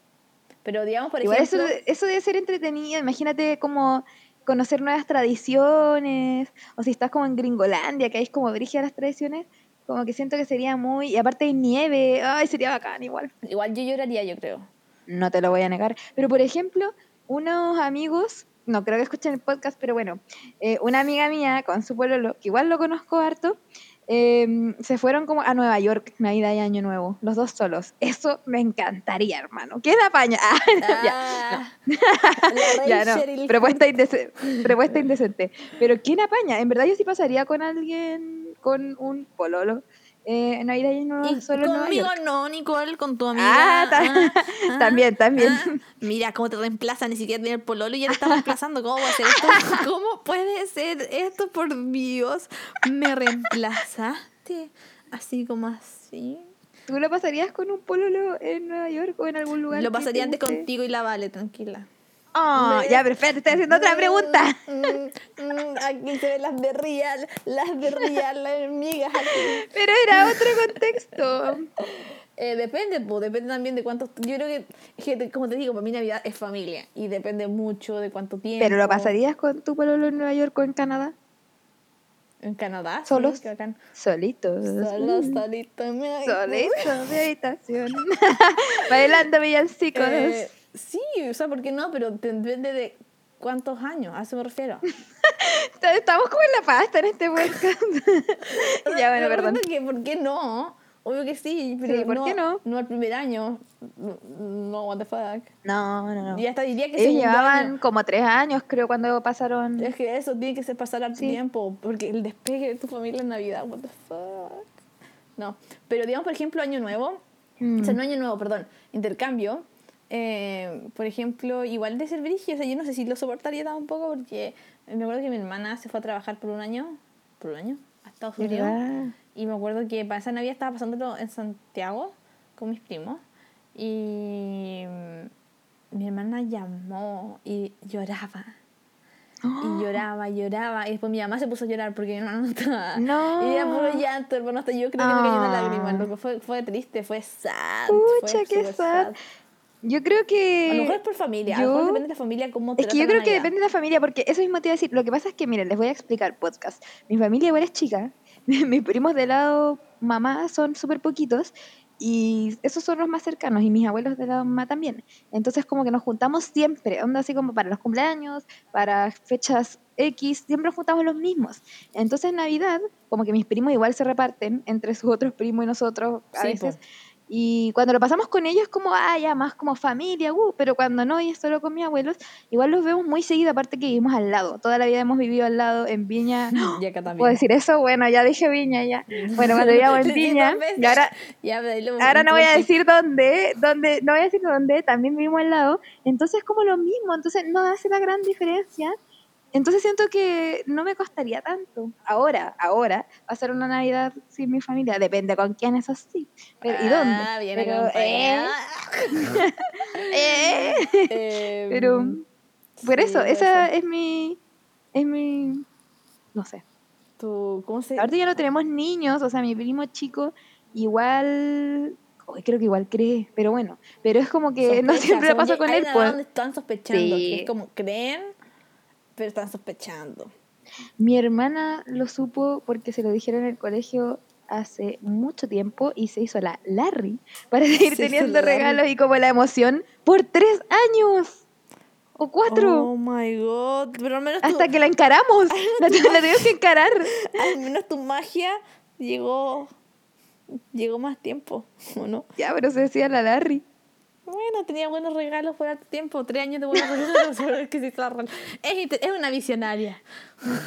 Pero digamos, por Igual eso, ejemplo... eso debe ser entretenido. Imagínate como conocer nuevas tradiciones. O si estás como en Gringolandia, que hay como brígidas las tradiciones. Como que siento que sería muy. Y aparte de nieve. Ay, sería bacán igual. Igual yo lloraría, yo creo. No te lo voy a negar. Pero por ejemplo, unos amigos. No creo que escuchen el podcast, pero bueno. eh, una amiga mía con su pueblo, que igual lo conozco harto. eh, se fueron como a Nueva York, Navidad y Año Nuevo, los dos solos. Eso me encantaría, hermano. ¿Quién apaña? Ah, ya. Ah, Ya, no. Propuesta, indece- propuesta indecente. Pero ¿quién apaña? En verdad yo sí pasaría con alguien, con un pololo. Eh, Navidad y Nuevo Y solo en Nueva conmigo York. no, Nicole, con tu amiga. Ah, ah, ah, también, también. ah. Mira cómo te reemplaza, ni siquiera tiene el pololo y ya te está reemplazando. ¿Cómo puede ser esto? ¿Cómo puede ser esto? Por Dios, me reemplazaste. Así como así. ¿Tú lo pasarías con un pololo en Nueva York o en algún lugar? Lo pasaría antes contigo y la Vale, tranquila. Me- ya, espérate, estoy haciendo otra pregunta. Mm, mm, aquí se ven las de Real, las de Real, las aquí. Pero era otro contexto. Eh, depende, pues, depende también de cuántos. Yo creo que, como te digo, para mí Navidad es familia y depende mucho de cuánto tiempo. ¿Pero lo pasarías con tu pololo en Nueva York o en Canadá? En Canadá, sí, ¿Solos? bacán. Solitos. Solo, Mm. solito, me- Solitos de habitación. Bailando villancicos. Eh, sí, o sea, ¿por qué no? Pero depende de cuántos años, a eso me refiero. Estamos como en la pasta en este podcast. ya, bueno, perdón. que ¿Por qué no? Obvio que sí, pero Sí, ¿por no, qué no? No al primer año. No, what the fuck. No, no, no. Y hasta diría que Ellos llevaban año. como tres años, creo, cuando pasaron. Es que eso tiene que ser pasar al Sí. tiempo, porque el despegue de tu familia en Navidad, what the fuck. No, pero digamos, por ejemplo, Año Nuevo, Mm. o sea, no Año Nuevo, perdón, intercambio, eh, por ejemplo, igual de ser brígido, o sea, yo no sé si lo soportaría tampoco, porque me acuerdo que mi hermana se fue a trabajar por un año, por un año, a Estados Unidos, ¿Verdad? y me acuerdo que para esa Navidad estaba pasándolo en Santiago con mis primos, y mm, mi hermana llamó y lloraba. Y lloraba, lloraba. Y después mi mamá se puso a llorar porque mi hermano no estaba. No. Y era puro llanto, hermano. Hasta yo creo que me cayó una lágrima. Loco. Fue, fue triste, fue sad. Pucha, fue qué súper sad. Yo creo que... A lo mejor es por familia. A lo mejor yo- depende de la familia cómo Es que yo creo la que Navidad. depende de la familia, porque eso mismo te iba a decir. Lo que pasa es que, miren, les voy a explicar podcast. Mi familia igual es chica. Mis primos de lado mamá son súper poquitos. Y esos son los más cercanos. Y mis abuelos de lado mamá también. Entonces, como que nos juntamos siempre. Onda así como para los cumpleaños, para fechas X. Siempre nos juntamos los mismos. Entonces, en Navidad, como que mis primos igual se reparten entre sus otros primos y nosotros a Sí, veces. po. Y cuando lo pasamos con ellos, como, ah, ya más como familia, uh, pero cuando no, y es solo con mis abuelos, igual los vemos muy seguido, aparte que vivimos al lado. Toda la vida hemos vivido al lado en Viña. Y acá también. ¿Puedo decir eso? Bueno, ya dije Viña, ya. Bueno, cuando vivíamos en Viña, y ahora, Ya, lo- ahora no voy a decir dónde, dónde, no voy a decir dónde, también vivimos al lado. Entonces, como lo mismo, entonces no hace la gran diferencia. Entonces siento que no me costaría tanto. Ahora, ahora, pasar una Navidad sin mi familia. Depende con quién, eso sí. Pero, ¿Y dónde? Ah, viene Pero, acompañada. eh, Eh, Pero por eso, esa es mi, es mi, no sé. Tu- ¿Cómo se Ahorita ya no tenemos niños, o sea, mi primo chico igual, creo que igual cree, pero bueno, pero es como que no siempre pasa con él, pues. están sospechando, que Sí. es como creen, pero están sospechando. Mi hermana lo supo porque se lo dijeron en el colegio hace mucho tiempo y se hizo la Larry para seguir Se teniendo regalos y como la emoción por tres años o cuatro. Oh my god, pero al menos, tu, Hasta que la encaramos, la, la tuvimos que encarar. al menos tu magia llegó llegó más tiempo, ¿o no? Ya, pero se decía la Larry. Bueno, tenía buenos regalos por harto tiempo, tres años de buenos regalos, que se es, es una visionaria.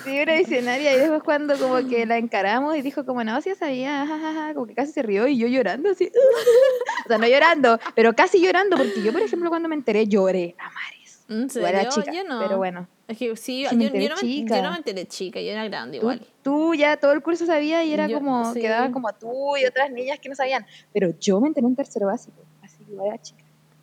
Sí, una visionaria. Y después cuando como que la encaramos y dijo como, no, sí, ya sabía, jajaja, como que casi se rió y yo llorando así. o sea, no llorando, pero casi llorando, porque yo, por ejemplo, cuando me enteré lloré a mares. ¿En Yo era chica, Yo no. pero bueno. Es que sí, yo, yo no me, chica. yo no me enteré chica, yo era grande igual. tú ya todo el curso sabía y era Yo- como, sí. quedaban como tú y otras niñas que no sabían. Pero yo me enteré en tercero básico, así que igual era chica.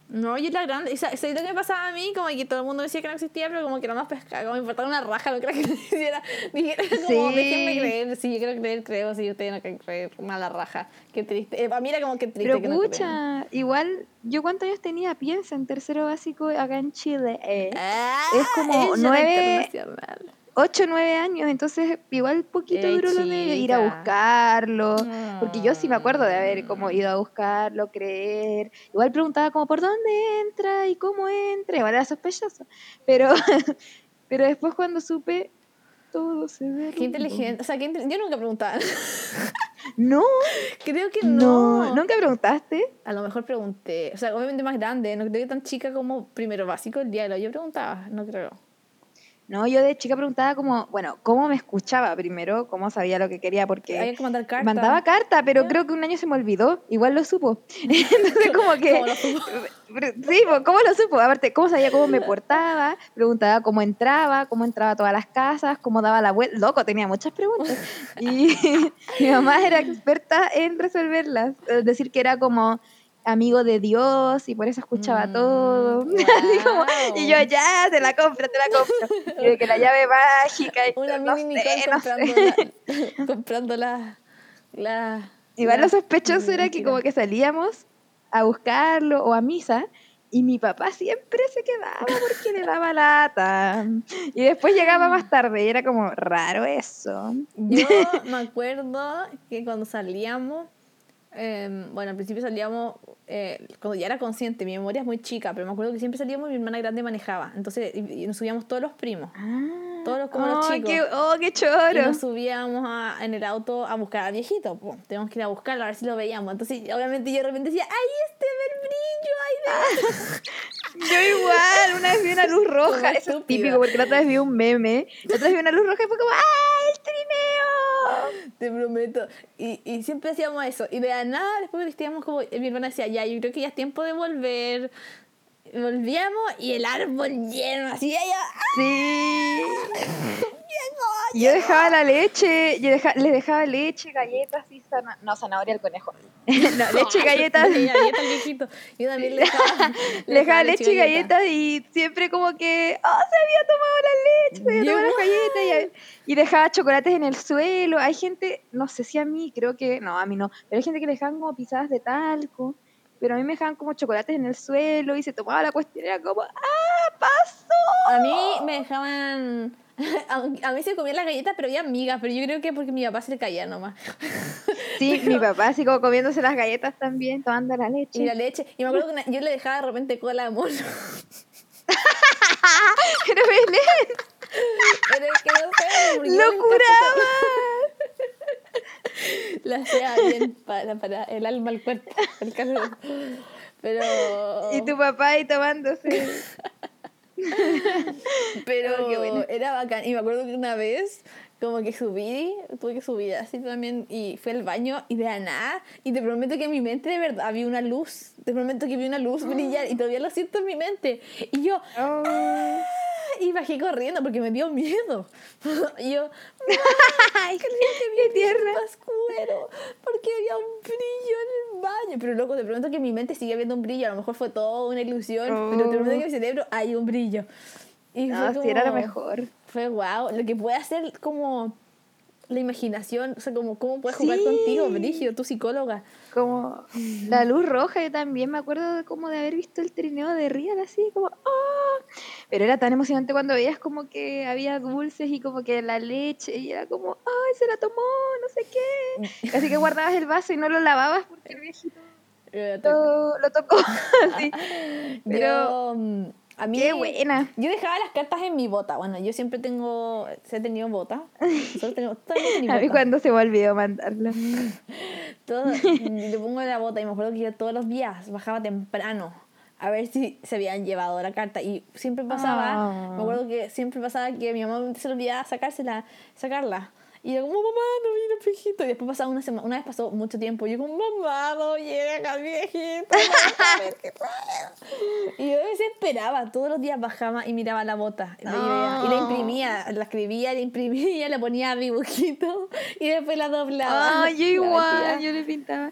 No, yo era grande. O sea, ¿sabes lo que me pasaba a mí? Como que todo el mundo decía que no existía, pero como que era más pescado. Como me importaba una raja, no creo que hiciera. Dijera como, Sí. déjenme creer. Sí, yo quiero creer, creo. Si ustedes no quieren creer, mala raja. Qué triste. Eh, para mí era como que triste Pero que no igual, ¿yo cuántos años tenía? Piensa, en tercero básico acá en Chile. Eh. Ah, Es como nueve- internacional. 8 o 9 años, entonces igual poquito Ey, duró lo de ir a buscarlo, porque yo sí me acuerdo de haber como ido a buscarlo, creer, igual preguntaba como por dónde entra y cómo entra, igual era sospechoso, pero, pero después cuando supe, todo se ve. Qué inteligente. O sea, qué yo nunca preguntaba. No, creo que no, no. ¿nunca preguntaste? A lo mejor pregunté. O sea, obviamente más grande. No creo que tan chica como primero básico el diálogo. Yo preguntaba, no creo. No, yo de chica preguntaba como, bueno, ¿cómo me escuchaba primero? ¿Cómo sabía lo que quería? Porque... Había que mandar cartas. Mandaba carta, pero Ya. creo que un año se me olvidó. Igual lo supo. Entonces, como que. ¿Cómo lo supo? Sí, pues, ¿cómo lo supo? Aparte, ¿cómo sabía cómo me portaba? Preguntaba cómo entraba, cómo entraba a todas las casas, cómo daba la vuelta. Loco, tenía muchas preguntas. Y mi mamá era experta en resolverlas. Es decir, que era como amigo de Dios y por eso escuchaba Mm, todo. Como- y yo, ya, te la compro, te la compro. Y de que la llave mágica. Y Una no mini sé, Nicole no sé. comprando, la, comprando la, la- Igual la- lo sospechoso era que como que salíamos a buscarlo o a misa y mi papá siempre se quedaba porque le daba lata. Y después llegaba más tarde y era como raro eso. Yo me acuerdo que cuando salíamos, em, bueno, al principio salíamos, eh, cuando ya era consciente, mi memoria es muy chica, pero me acuerdo que siempre salíamos y mi hermana grande manejaba. Entonces, y, y nos subíamos todos los primos. Todos los- como los oh, chicos. Qué, oh, qué Y choro. nos subíamos a- en el auto a buscar al viejito. po. Tenemos que ir a buscarlo a ver si lo veíamos. Entonces, obviamente, yo de repente decía, ¡ay, este ve el brillo! ¡Ay, Yo igual, una vez vi una luz roja. Eso es típico porque la otra vez vi un meme. La otra vez vi una luz roja y fue como ¡ah! Te prometo. Y, y siempre hacíamos eso. Y de nada, después vestíamos como. Mi hermana decía, ya, yo creo que ya es tiempo de volver. Volvíamos y el árbol lleno, así, ella. ¡ah! Sí. Yo dejaba la leche, yo deja- les dejaba leche, galletas y zanahoria. No, zanahoria al conejo. no, leche y galletas. Galletas viejito. Yo también le dejaba, Le dejaba leche y galletas y siempre como que, oh, se había tomado la leche, se había Yo tomado las galletas. Y, y dejaba chocolates en el suelo. Hay gente, no sé si a mí, creo que, no, a mí no, pero hay gente que le dejaban como pisadas de talco. Pero a mí me dejaban como chocolates en el suelo y se tomaba la cuestión. Era como, ¡ah, pasó! A mí me dejaban. A, mí se comían las galletas, pero había migas. Pero yo creo que porque mi papá se le caía nomás. Sí, mi papá así como comiéndose las galletas también, tomando la leche. Y la leche. Y me acuerdo que una- yo le dejaba de repente cola de mono. Pero Belén, Pero es que no sé. lo curaba. La hacía bien para, para el alma, el cuerpo, el calor. Pero. Y tu papá ahí tomándose. Pero Oh, bueno. era bacán. Y me acuerdo que una vez, como que subí, tuve que subir así también, y fui al baño, y de la nada, y te prometo que en mi mente de verdad había una luz. Te prometo que vi una luz brillar, y todavía lo siento en mi mente. Y yo, Oh. ¡ah! Y bajé corriendo porque me dio miedo. Y yo, Ay, qué tierna. pascuero, porque había un brillo en el baño. Pero loco, te prometo que en mi mente sigue habiendo un brillo. A lo mejor fue todo una ilusión, pero te prometo que en mi cerebro hay un brillo. Y No, fue sí, era lo como- mejor. Fue wow. Lo que puede hacer como la imaginación, o sea, como cómo puedes jugar Sí. contigo, Brigio, tu psicóloga. Como la luz roja, yo también me acuerdo de como de haber visto el trineo de Real así, como ¡ah! Pero era tan emocionante cuando veías como que había dulces y como que la leche y era como ¡ay, se la tomó! No sé qué. Así que guardabas el vaso y no lo lavabas porque el viejito lo, lo tocó. así. Pero Yo, mm, a mí, qué buena. Yo dejaba las cartas en mi bota. Bueno, yo siempre tengo, he tenido bota. Todos tenemos A mí cuando se me olvidó mandarlo. Todo, le pongo la bota y me acuerdo que yo todos los días bajaba temprano a ver si se habían llevado la carta y siempre pasaba, Ah. me acuerdo que siempre pasaba que mi mamá se olvidaba sacársela, sacarla. Y yo como, mamá, no vino el viejito. Y después pasaba una semana, una vez pasó mucho tiempo. Y yo como, mamá, no llega el viejito. no, a ver qué pasa". y yo desesperaba. Todos los días bajaba y miraba la bota. Y la, llevaba- y la imprimía, la escribía, la imprimía, le ponía dibujito y después la doblaba. Ah, yo La igual, yo le pintaba.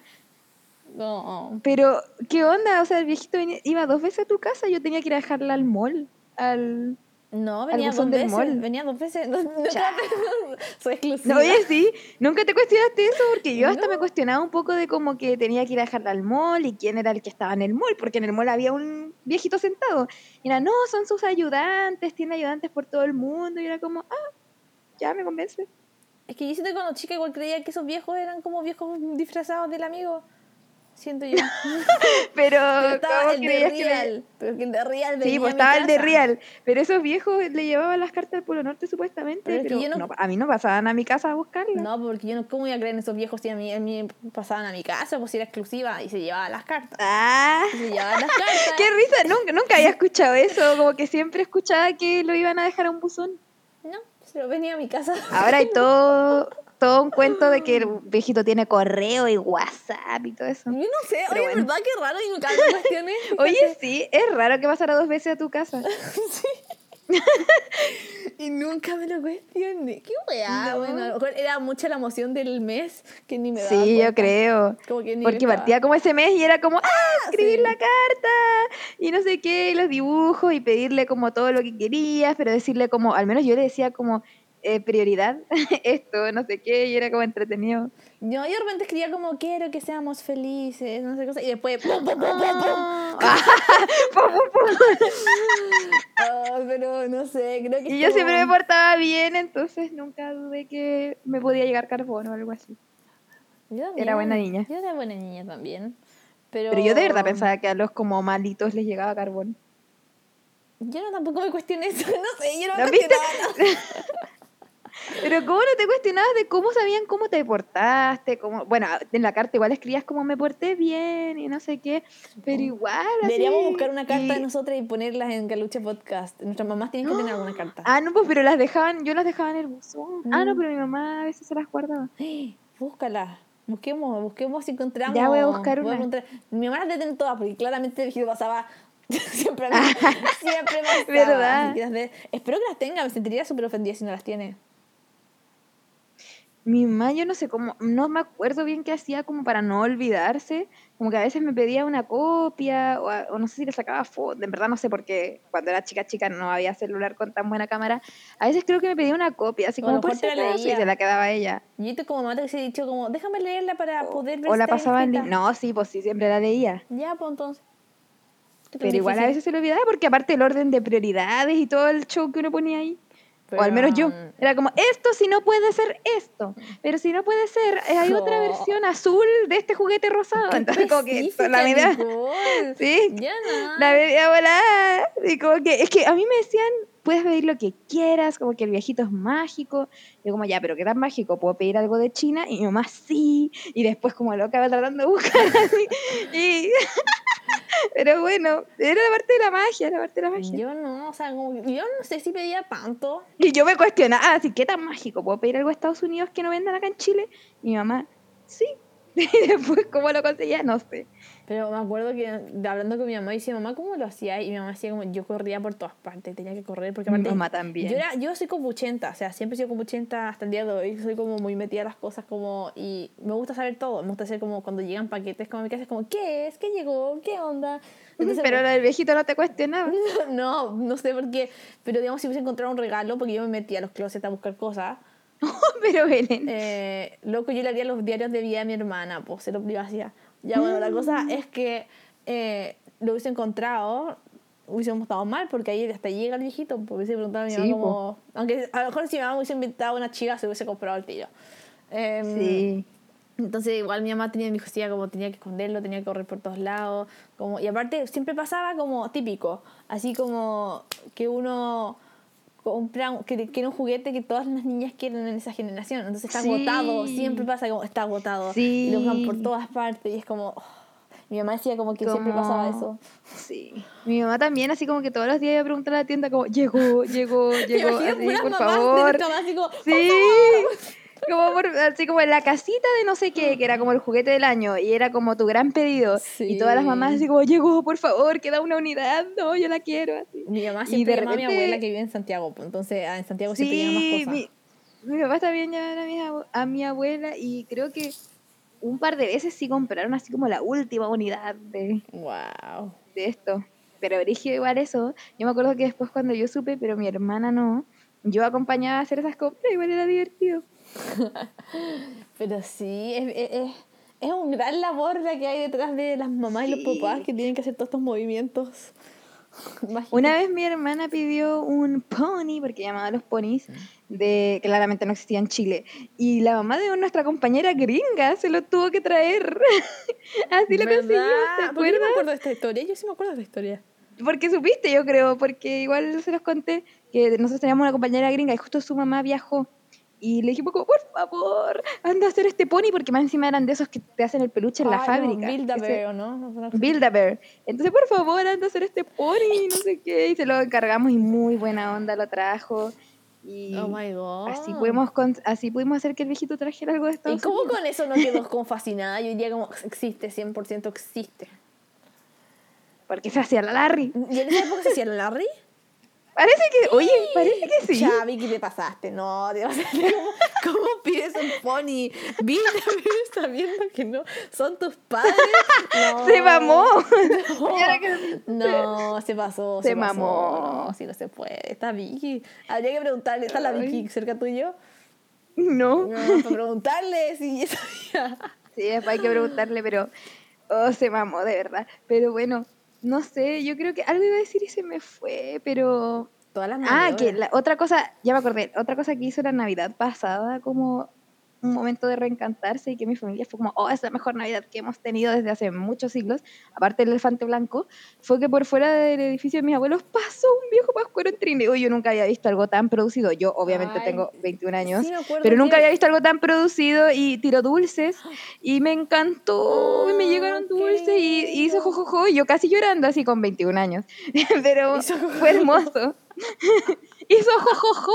No. Pero, ¿qué onda? O sea, el viejito iba dos veces a tu casa, yo tenía que ir a dejarla al mall. Al... No, venía dos veces. mall. Venía dos veces. No, no, soy exclusiva. No, oye, sí, nunca te cuestionaste eso, porque yo hasta No. me cuestionaba un poco de como que tenía que ir a dejarla al mall y quién era el que estaba en el mall, porque en el mall había un viejito sentado. Y era, no, son sus ayudantes, tiene ayudantes por todo el mundo. Y era como, ah, ya me convence. Es que yo siento que cuando chica igual creía que esos viejos eran como viejos disfrazados del amigo. Siento yo. Pero, Pero estaba ¿cómo el de Real. Pero que el de Real Sí, pues estaba el de. Real. Pero esos viejos le llevaban las cartas al Polo Norte supuestamente. Pero Pero, yo no- no, a mí no pasaban a mi casa a buscarlas. No, porque yo no, ¿cómo iba a creer en esos viejos si a mí, a mí pasaban a mi casa? Pues si era exclusiva y se llevaban las cartas. Ah, Y se llevaban las cartas. qué risa, nunca, nunca había escuchado eso, como que siempre escuchaba que lo iban a dejar a un buzón. No, se lo venía a mi casa. Ahora hay todo, todo un cuento de que el viejito tiene correo y WhatsApp y todo eso. Yo no sé, Pero oye, bueno. ¿verdad? Qué raro y nunca me cuestioné. Oye, sí, es raro que pasara dos veces a tu casa. Y nunca me lo cuestioné. Qué weá. No. Bueno, a lo mejor era mucha la emoción del mes que ni me daba Sí, yo creo. Como que ni Porque estaba- partía como ese mes y era como, ah, escribir sí. la carta y no sé qué, y los dibujos y pedirle como todo lo que querías, pero decirle como, al menos yo le decía como, eh, prioridad, esto, no sé qué, y era como entretenido. Yo, yo de repente escribía como quiero que seamos felices, no sé qué cosa. Y después, pum, pum, pum, pum, pum. Pum, pum, pum. Ah, pero no sé, creo que Y yo siempre me portaba bien, entonces nunca dudé que me podía llegar carbón o algo así. Yo también. era buena niña. Yo era buena niña también. Pero, Pero yo de verdad pensaba que a los como malitos les llegaba carbón. Yo no tampoco me cuestioné eso, no sé, yo no ¿No me cuestionaba. Pero ¿cómo no te cuestionabas de cómo sabían cómo te portaste? Cómo... Bueno, en la carta igual escribías como me porté bien y no sé qué, pero igual así, Deberíamos buscar una carta y- de nosotras y ponerlas en Galucha Podcast. Nuestras mamás tienen que tener alguna carta. Ah, no, pues pero las dejaban, yo las dejaba en el buzón. Ah, no, Mm. pero mi mamá a veces se las guardaba. Búscala. Busquemos, busquemos si encontramos. Ya voy a buscar una. encontrar- Mi mamá las detiene todas porque claramente el pasaba. siempre, me- siempre pasaba. ¿Verdad? De- Espero que las tenga, me sentiría súper ofendida si no las tiene. Mi mamá, yo no sé cómo, no me acuerdo bien qué hacía como para no olvidarse. Como que a veces me pedía una copia, o, a- o no sé si le sacaba foto. En verdad no sé porque cuando era chica chica no había celular con tan buena cámara. A veces creo que me pedía una copia, así O a lo como por si y se la quedaba a ella. Yo te como mamá te hubiese dicho como, déjame leerla para poder ver O si la pasaba en... li- escrita". No, sí, pues sí, siempre la leía. Ya, pues entonces. ¿Qué tan Pero igual a difícil? veces se le olvidaba porque aparte el orden de prioridades y todo el show que uno ponía ahí. O al menos yo. Pero, Era como, esto si no puede ser esto. Pero si no puede ser, hay otra Oh. versión azul de este juguete rosado. qué Entonces como que la media... Sí, Ya no. la media volada. Y como que, es que a mí me decían, puedes pedir lo que quieras, como que el viejito es mágico. Yo como, ya, pero ¿qué tan mágico? ¿Puedo pedir algo de China? Y mi mamá, sí. Y después como loca va tratando de buscar así. Y... pero bueno, era la parte de la magia, la parte de la magia. Yo no, o sea, como yo no sé si pedía tanto. Y yo me cuestionaba, así, ¿qué tan mágico? ¿Puedo pedir algo a Estados Unidos que no vendan acá en Chile? Y mi mamá, sí. Y después, ¿cómo lo conseguía? No sé. Pero me acuerdo que hablando con mi mamá, decía, mamá, ¿cómo lo hacía? Y mi mamá decía como, yo corría por todas partes, tenía que correr, porque Mi aparte... mamá también. Yo, era, yo soy copuchenta, o sea, siempre he sido copuchenta hasta el día de hoy, soy como muy metida en las cosas como... Y me gusta saber todo, me gusta hacer como cuando llegan paquetes, como mi casa es como, ¿qué es? ¿Qué llegó? ¿Qué onda? Entonces, Pero del viejito no te cuestionaba. no, no sé por qué, pero digamos si hubiese encontrado un regalo, porque yo me metía a los closets a buscar cosas, Pero Belén. eh, loco, yo le haría los diarios de vida a mi hermana, pues se lo hacía. Ya, bueno, la cosa Mm. es que eh, lo hubiese encontrado, hubiésemos estado mal, porque ahí hasta llega el viejito, pues hubiese preguntado a mi mamá Sí, como... Aunque a lo mejor si mi mamá hubiese inventado una chica, se hubiese comprado el tiro. Em, Sí. Entonces igual mi mamá tenía mi cosilla como tenía que esconderlo, tenía que correr por todos lados, como y aparte siempre pasaba como típico, así como que uno compra un- que quiere un juguete que todas las niñas quieren en esa generación, entonces está Sí. agotado, siempre pasa como está agotado Sí. y lo usan por todas partes y es como oh, mi mamá decía como que siempre pasaba eso. Sí. Mi mamá también, así como que todos los días iba a preguntar a la tienda, como, llegó, llegó, llegó, así, por favor. así como, "Por Sí. Favor". Como por- así como en la casita de no sé qué, que era como el juguete del año y era como tu gran pedido. Y todas las mamás así como, llegó, por favor, queda una unidad, no, yo la quiero. Así. Mi mamá siempre llama a mi abuela que vive en Santiago, pues, entonces ah, en Santiago siempre llegan más Sí, cosas. mi, mi papá también llamaron a mi, a mi abuela y creo que un par de veces sí compraron así como la última unidad de, Wow. de esto. Pero origen igual eso. Yo me acuerdo que después cuando yo supe, pero mi hermana no, yo acompañaba a hacer esas compras, igual era divertido. Pero sí, es, es, es- un gran labor la que hay detrás de las mamás y los papás que tienen que hacer todos estos movimientos. Una vez mi hermana pidió un pony, porque llamaba a los ponis, de claramente no existía en Chile. Y la mamá de nuestra compañera gringa se lo tuvo que traer. Así lo consiguió, ¿te ¿Verdad? ¿Por qué no me acuerdas? acuerdo de esta historia? Yo sí me acuerdo de esta historia. Porque supiste, yo creo, porque igual se los conté que nosotros teníamos una compañera gringa y justo su mamá viajó. Y le dijimos como, por favor, anda a hacer este pony, porque más encima eran de esos que te hacen el peluche en la Ay, fábrica. No, Build a Bear, ¿no? No sé. Build-A-Bear. Entonces, por favor, anda a hacer este pony, no sé qué. Y se lo encargamos y muy buena onda lo trajo. Y Oh my god. así, pudimos con- así pudimos hacer que el viejito trajera algo de ¿Y Estados cómo Unidos. con eso no quedó como fascinada? Yo diría como existe, 100% existe. Porque se hacía la Larry. ¿Y en esa época se hacía el Larry? Parece que, oye, parece que sí. Chavi, ¿qué te pasaste? No, Dios, ¿cómo, cómo pides un pony? Bear sabiendo que no son tus padres. No. Se mamó. No, no, se pasó. Se Se, pasó. mamó. No, si no se puede. Está Vicky. Habría que preguntarle, ¿está la. Vicky cerca tuyo? No. No, para preguntarle si sabía. Sí, después hay que preguntarle, pero oh, se mamó, de verdad. Pero bueno, no sé, yo creo que algo iba a decir y se me fue, pero... Todas las Ah, que la otra cosa, ya me acordé, otra cosa que hizo la Navidad pasada, como un momento de reencantarse y que mi familia fue como, oh, es la mejor Navidad que hemos tenido desde hace muchos siglos, aparte del elefante blanco, fue que por fuera del edificio de mis abuelos pasó un viejo pascuero en trineo. Yo nunca había visto algo tan producido. Yo, obviamente, Ay, tengo 21 años, Sí, pero nunca que- había visto algo tan producido y tiró dulces y me encantó. y me Ah, llegaron dulces y, y hizo jojojo y yo casi llorando así con 21 años. pero Hizo fue hermoso. hizo jojojo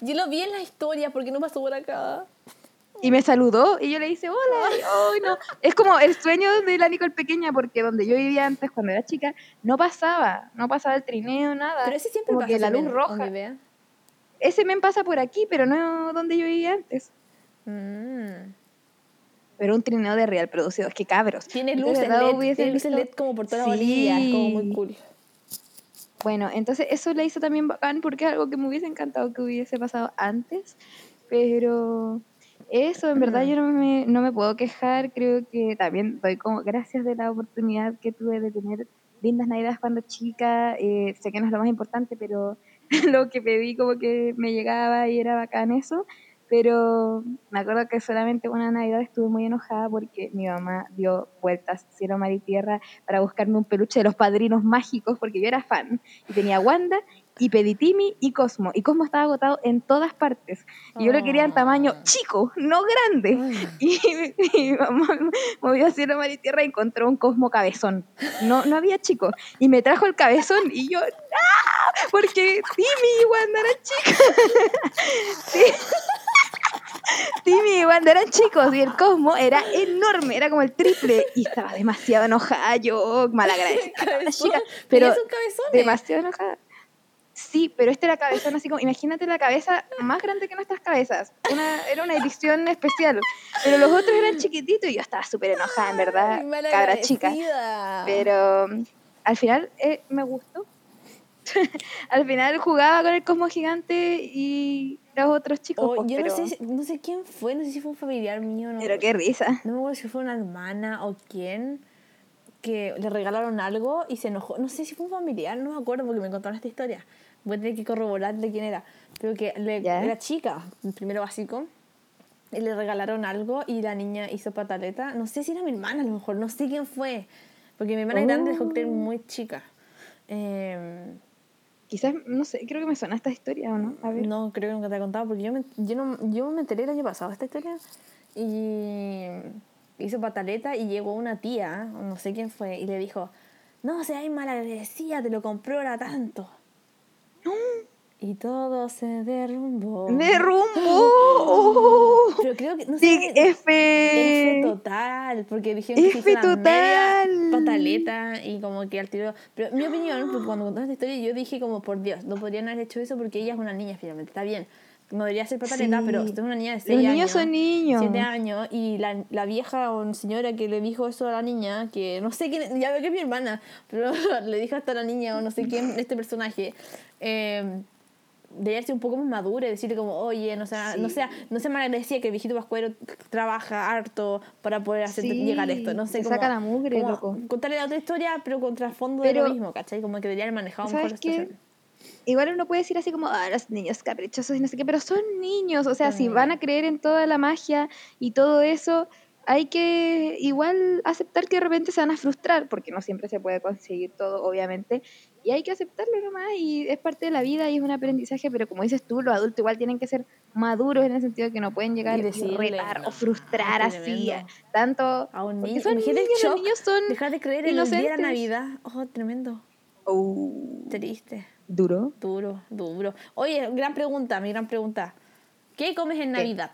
Yo lo vi en la historia porque no pasó por acá. Y me saludó y yo le hice hola. y, "Ay, no". Es como el sueño de la Nicole pequeña porque donde yo vivía antes cuando era chica no pasaba, no pasaba el trineo, nada. Pero ese siempre como pasa. que la luz roja. Ese men pasa por aquí, pero no donde yo vivía antes. Mm. Pero un trineo de real producido, es que cabros. Tiene luces LED, tiene luces LED como por toda la orilla, es como muy Sí. cool. Bueno, entonces eso le hizo también bacán porque es algo que me hubiese encantado que hubiese pasado antes, pero eso en verdad Mm. yo no me, no me puedo quejar, creo que también doy como gracias de la oportunidad que tuve de tener lindas navidades cuando chica, eh, sé que no es lo más importante, pero lo que pedí como que me llegaba y era bacán eso, pero me acuerdo que solamente una Navidad estuve muy enojada porque mi mamá dio vueltas cielo, mar y tierra para buscarme un peluche de los padrinos mágicos porque yo era fan y tenía Wanda y pedí Timmy y Cosmo. Y Cosmo estaba agotado en todas partes. Y yo lo quería en tamaño Oh. chico, no grande. Y mi mamá movió cielo, mar y tierra y encontró un Cosmo cabezón. No, no había chico. Y me trajo el cabezón y yo ¡ah! porque Timmy y Wanda eran chicos Timmy y Wanda eran chicos y el Cosmo era enorme, era como el triple. Y estaba demasiado enojada yo, malagradecida. chica, pero ¿Tenías un cabezón? demasiado enojada. Sí, pero este era cabezón así como, imagínate la cabeza más grande que nuestras cabezas. Una, era una edición especial. Pero los otros eran chiquititos y yo estaba súper enojada, en verdad, Ay, cabra chica. Pero mm, al final eh, me gustó. al final jugaba con el Cosmo gigante y los otros chicos. Oh, pues, yo pero, no, sé, no sé quién fue, no sé si fue un familiar mío. No, pero qué risa. no me acuerdo si fue una hermana o quién que le regalaron algo y se enojó. No sé si fue un familiar, no me acuerdo porque me contaron esta historia. Voy a tener que corroborar de quién era. Pero que le- ¿Ya? era chica, primero básico. Y le regalaron algo y la niña hizo pataleta. No sé si era mi hermana a lo mejor, no sé quién fue. Porque mi hermana grande dejó creer muy chica. Em, Quizás, no sé, creo que me suena esta historia o no. A ver. No, creo que nunca te he contado porque yo me, yo no, yo me enteré el año pasado esta historia y hizo pataleta y llegó una tía, no sé quién fue, y le dijo, no seas malagradecida, te lo compró era tanto. Y todo se derrumbó. ¡Derrumbó! Pero creo que, no sé, Sí, F. F total, porque dijeron que F la media total. pataleta y como que al tiro... Pero mi opinión, porque cuando contaste esta historia yo dije como, por Dios, no podrían haber hecho eso porque ella es una niña finalmente, está bien. No debería ser pataleta, Sí. pero usted es una niña de Los 6 años. niños son niños. 7 años y la, la vieja o señora que le dijo eso a la niña, que no sé quién, ya veo que es mi hermana, pero le dijo hasta a la niña o no sé quién, este personaje, eh, debería ser un poco más madura y decirle como, oye, no sea, no Sí. sea, no sea malagradecida que el viejito Pascuero trabaja harto para poder hacer Sí, llegar esto, no sé, como, saca la mugre, como loco. contarle la otra historia, pero con trasfondo de lo mismo, ¿cachai? Como que debería haber manejado mejor la ¿Sabes qué? Igual uno puede decir así como, ah, los niños caprichosos y no sé qué, pero son niños. O sea, si van a creer en toda la magia y todo eso, hay que igual aceptar que de repente se van a frustrar, porque no siempre se puede conseguir todo, obviamente. Y hay que aceptarlo nomás, y es parte de la vida y es un aprendizaje, pero como dices tú, los adultos igual tienen que ser maduros en el sentido de que no pueden llegar Y decirle, retar no, o frustrar así, tremendo. tanto. A un niño, son el niños, los shock, niños son dejar de creer en el día de la. Navidad, oh, tremendo, Oh, triste. duro. Duro, duro. Oye, gran pregunta, mi gran pregunta. ¿Qué comes en Navidad?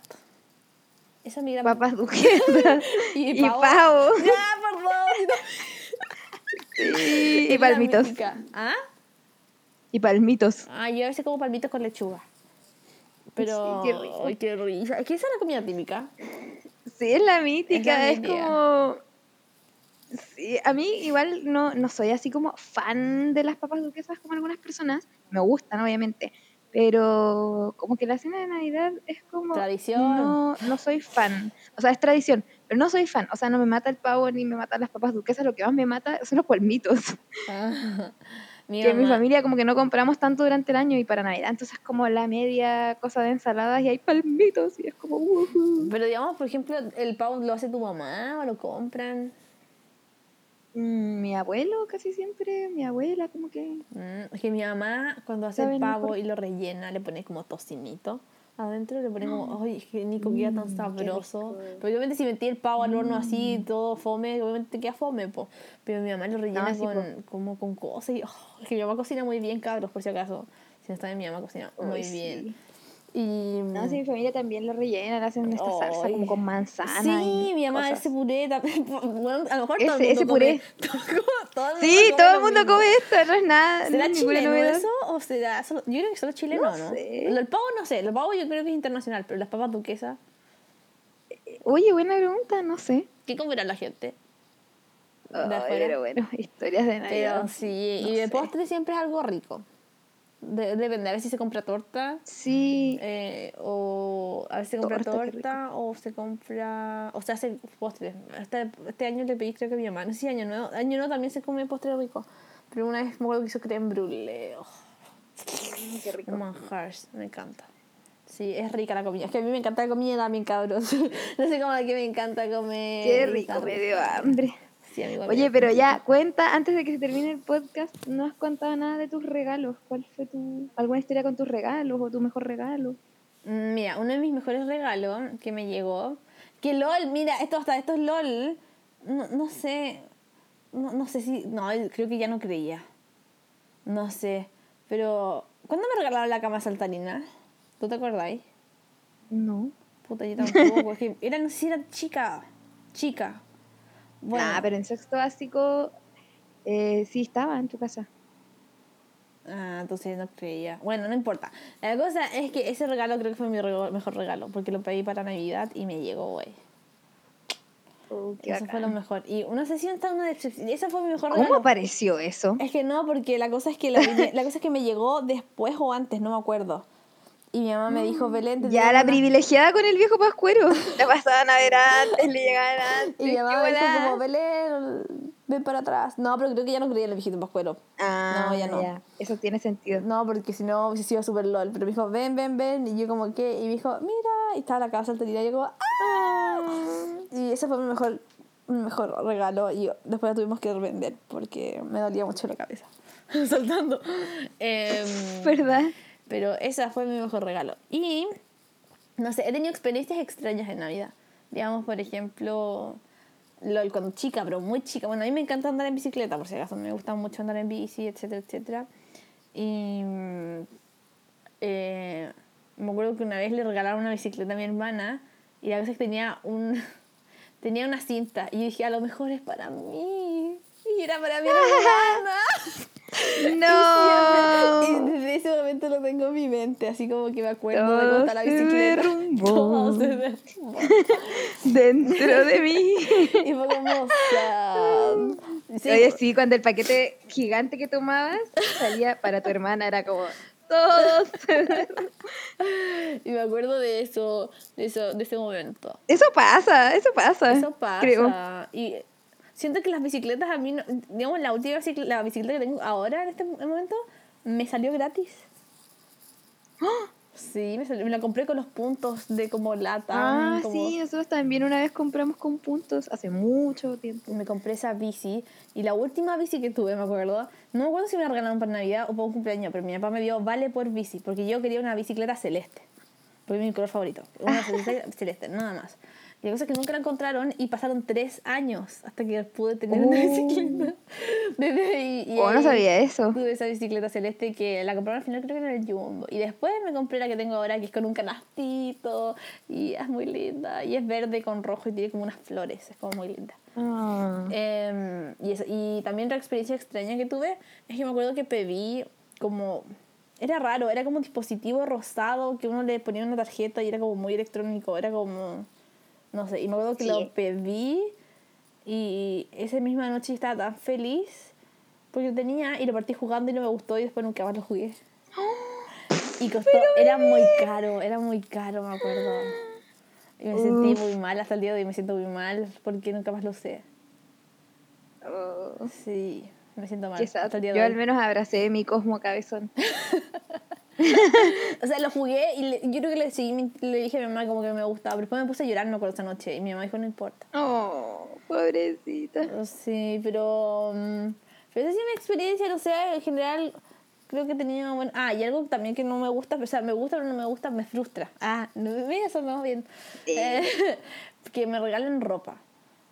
Esa es mi gran Papas duquesas Y y pavo. pavo. Ya, por favor. Sí, y palmitos. ¿Ah? Y palmitos. Ah, yo a veces como palmitos con lechuga. Pero. Sí, qué rico. Ay, qué risa. Es que esa es la comida típica. Sí, es la mítica, es, como... Sí, a mí igual no, no soy así como fan de las papas duquesas como algunas personas. Me gustan, obviamente. Pero como que la cena de Navidad es como... Tradición. No, no soy fan. O sea, es tradición, pero no soy fan. O sea, no me mata el pavo ni me matan las papas duquesas. Lo que más me mata son los palmitos. Ah, mi que en mi mamá- familia como que no compramos tanto durante el año y para Navidad. Entonces es como la media cosa de ensaladas y hay palmitos y es como... "Ujú". Pero digamos, por ejemplo, el pavo lo hace tu mamá o lo compran. Mm, Mi abuelo casi siempre, mi abuela como que... Mm, es que mi mamá, cuando hace el pavo mejor. y lo rellena, le pone como tocinito. Adentro le pone como, ay, es que Nico queda tan Mm, sabroso. Pero obviamente si metí el pavo al horno así, todo fome, obviamente queda fome, po. Pero mi mamá lo rellena sí, con, como con cosas y, oh, es que mi mamá cocina muy bien, cabros, por si acaso. Si no saben, mi mamá cocina muy Ay, bien. sí. Y... No, sí, mi familia también lo rellenan, hacen esta salsa como con manzana. Sí, y mi mamá cosas. ese puré también. Bueno, a lo mejor todo el Ese- mundo ese puré. come- todo Sí, todo lo el mundo come esto, no es nada, ¿Será chileno novedad. eso o será solo, yo creo que solo chileno, No sé. Lo- El pavo no sé, el pavo yo creo que es internacional, pero las papas duquesas Oye, buena pregunta, no sé. ¿Qué comerá la gente? Afuera. pero bueno, historias de Navidad. Pero sí, no y de postre siempre es algo rico. De- depende, a veces se compra torta, Sí, eh, o a veces se compra Torta, torta, o se compra, o se hace postre. Este, este año le pedí creo que a mi mamá, no sé si año nuevo, año nuevo también se come postre rico, pero una vez me acuerdo que hizo creme brûlée, oh, qué rico. un manjar, me encanta. Sí, es rica la comida. Es que a mí me encanta la comida también, cabros. no sé cómo de qué me encanta comer. Qué rico, me dio hambre. Sí, amigo, Oye, pero ya, cuenta, antes de que se termine el podcast, no has contado nada de tus regalos. ¿Cuál fue tu, alguna historia con tus regalos o tu mejor regalo? Mm, Mira, uno de mis mejores regalos que me llegó, que LOL, mira, esto hasta esto es LOL, no, no sé, no, no sé si, no, creo que ya no creía, no sé, pero, ¿cuándo me regalaron la cama saltarina? ¿Tú te acordáis? No. Puta, yo tampoco, es que era chica, chica. Bueno, Ah, pero en sexto básico eh, sí estaba en tu casa. ah, entonces no creía. Bueno, no importa. La cosa es que ese regalo creo que fue mi rego- mejor regalo, porque lo pedí para Navidad y me llegó, güey. Oh, Eso fue lo bacán. mejor. Y una sesión está una decepción. Esa fue mi mejor ¿Cómo regalo. apareció eso? Es que no, porque la cosa es que la, la cosa es que me llegó después o antes, no me acuerdo. Y mi mamá me dijo, Belén, te Ya tengo la una-". privilegiada con el viejo pascuero. La pasaban a ver antes, le llegaban antes. Y mi mamá me dijo como, Belén, ven para atrás. No, pero creo que ya no creía en el viejito pascuero. Ah, No, ya no. Eso tiene sentido. No, porque si no hubiese sido súper lol. Pero me dijo, ven, ven, ven. Y yo como, ¿qué? Y me dijo, mira. Y estaba la casa salterina. Y yo como, ¡ah! Y ese fue mi mejor, mi mejor regalo. Y después la tuvimos que vender porque me dolía mucho la cabeza. Saltando. Em, ¿Verdad? Pero esa fue mi mejor regalo. Y, no sé, he tenido experiencias extrañas en Navidad. Digamos, por ejemplo, LOL cuando chica, pero muy chica. Bueno, a mí me encanta andar en bicicleta, por si acaso. Me gusta mucho andar en bici, etcétera, etcétera. Y eh, me acuerdo que una vez le regalaron una bicicleta a mi hermana y a veces tenía un tenía una cinta y yo dije, a lo mejor es para mí. Y era para mi hermana. No. Y desde ese momento lo tengo en mi mente, así como que me acuerdo de Todo cómo está la se bicicleta. derrumbó. Todo se derrumbó. Dentro de mí. Y fue como. Sí, Oye, sí, cuando el paquete gigante que tomabas salía para tu hermana, era como todos. Y me acuerdo de eso, de eso, de ese momento. Eso pasa, eso pasa. Eso pasa. Creo. Y siento que las bicicletas a mí, no- digamos, la última bicicleta, la bicicleta que tengo ahora en este momento, me salió gratis. Sí, me, salió- me la compré con los puntos de como lata. Ah, como, sí, nosotros también una vez compramos con puntos hace mucho tiempo. Me compré esa bici y la última bici que tuve, me acuerdo, no me acuerdo si me la regalaron para Navidad o para un cumpleaños, pero mi papá me dio vale por bici, porque yo quería una bicicleta celeste, porque es mi color favorito, una bicicleta celeste, nada más. Y la cosa es que nunca la encontraron y pasaron tres años hasta que pude tener una Oh. bicicleta. Y Oh, no sabía eso. Tuve esa bicicleta celeste que la compraron al final creo que era el Jumbo. Y después me compré la que tengo ahora que es con un canastito y es muy linda. Y es verde con rojo y tiene como unas flores, es como muy linda. Y, eso- y también otra experiencia extraña que tuve es que me acuerdo que pedí como... Era raro, era como un dispositivo rosado que uno le ponía una tarjeta y era como muy electrónico, era como... No sé, y me acuerdo que Sí. lo pedí y esa misma noche estaba tan feliz porque lo tenía y lo partí jugando y no me gustó y después nunca más lo jugué. Y costó, era muy caro, era muy caro, me acuerdo. Y me sentí muy mal, hasta el día de hoy me siento muy mal porque nunca más lo usé. Oh, Sí, me siento mal. qué sad. hasta el día de Yo hoy. al menos abracé mi Cosmo Cabezón. O sea, lo jugué y le- yo creo que le, seguí mi- le dije a mi mamá como que me gustaba, pero después me puse a llorar, no acuerdo esa noche, y mi mamá dijo, no importa. Oh, pobrecita. Sí, pero... mm, Pero esa sí es mi experiencia, no sé, en general creo que tenido... Bueno, ah, y algo también que no me gusta, o sea, me gusta pero no me gusta, me frustra. Ah, no, mira, eso no, bien. Eh, que me regalen ropa.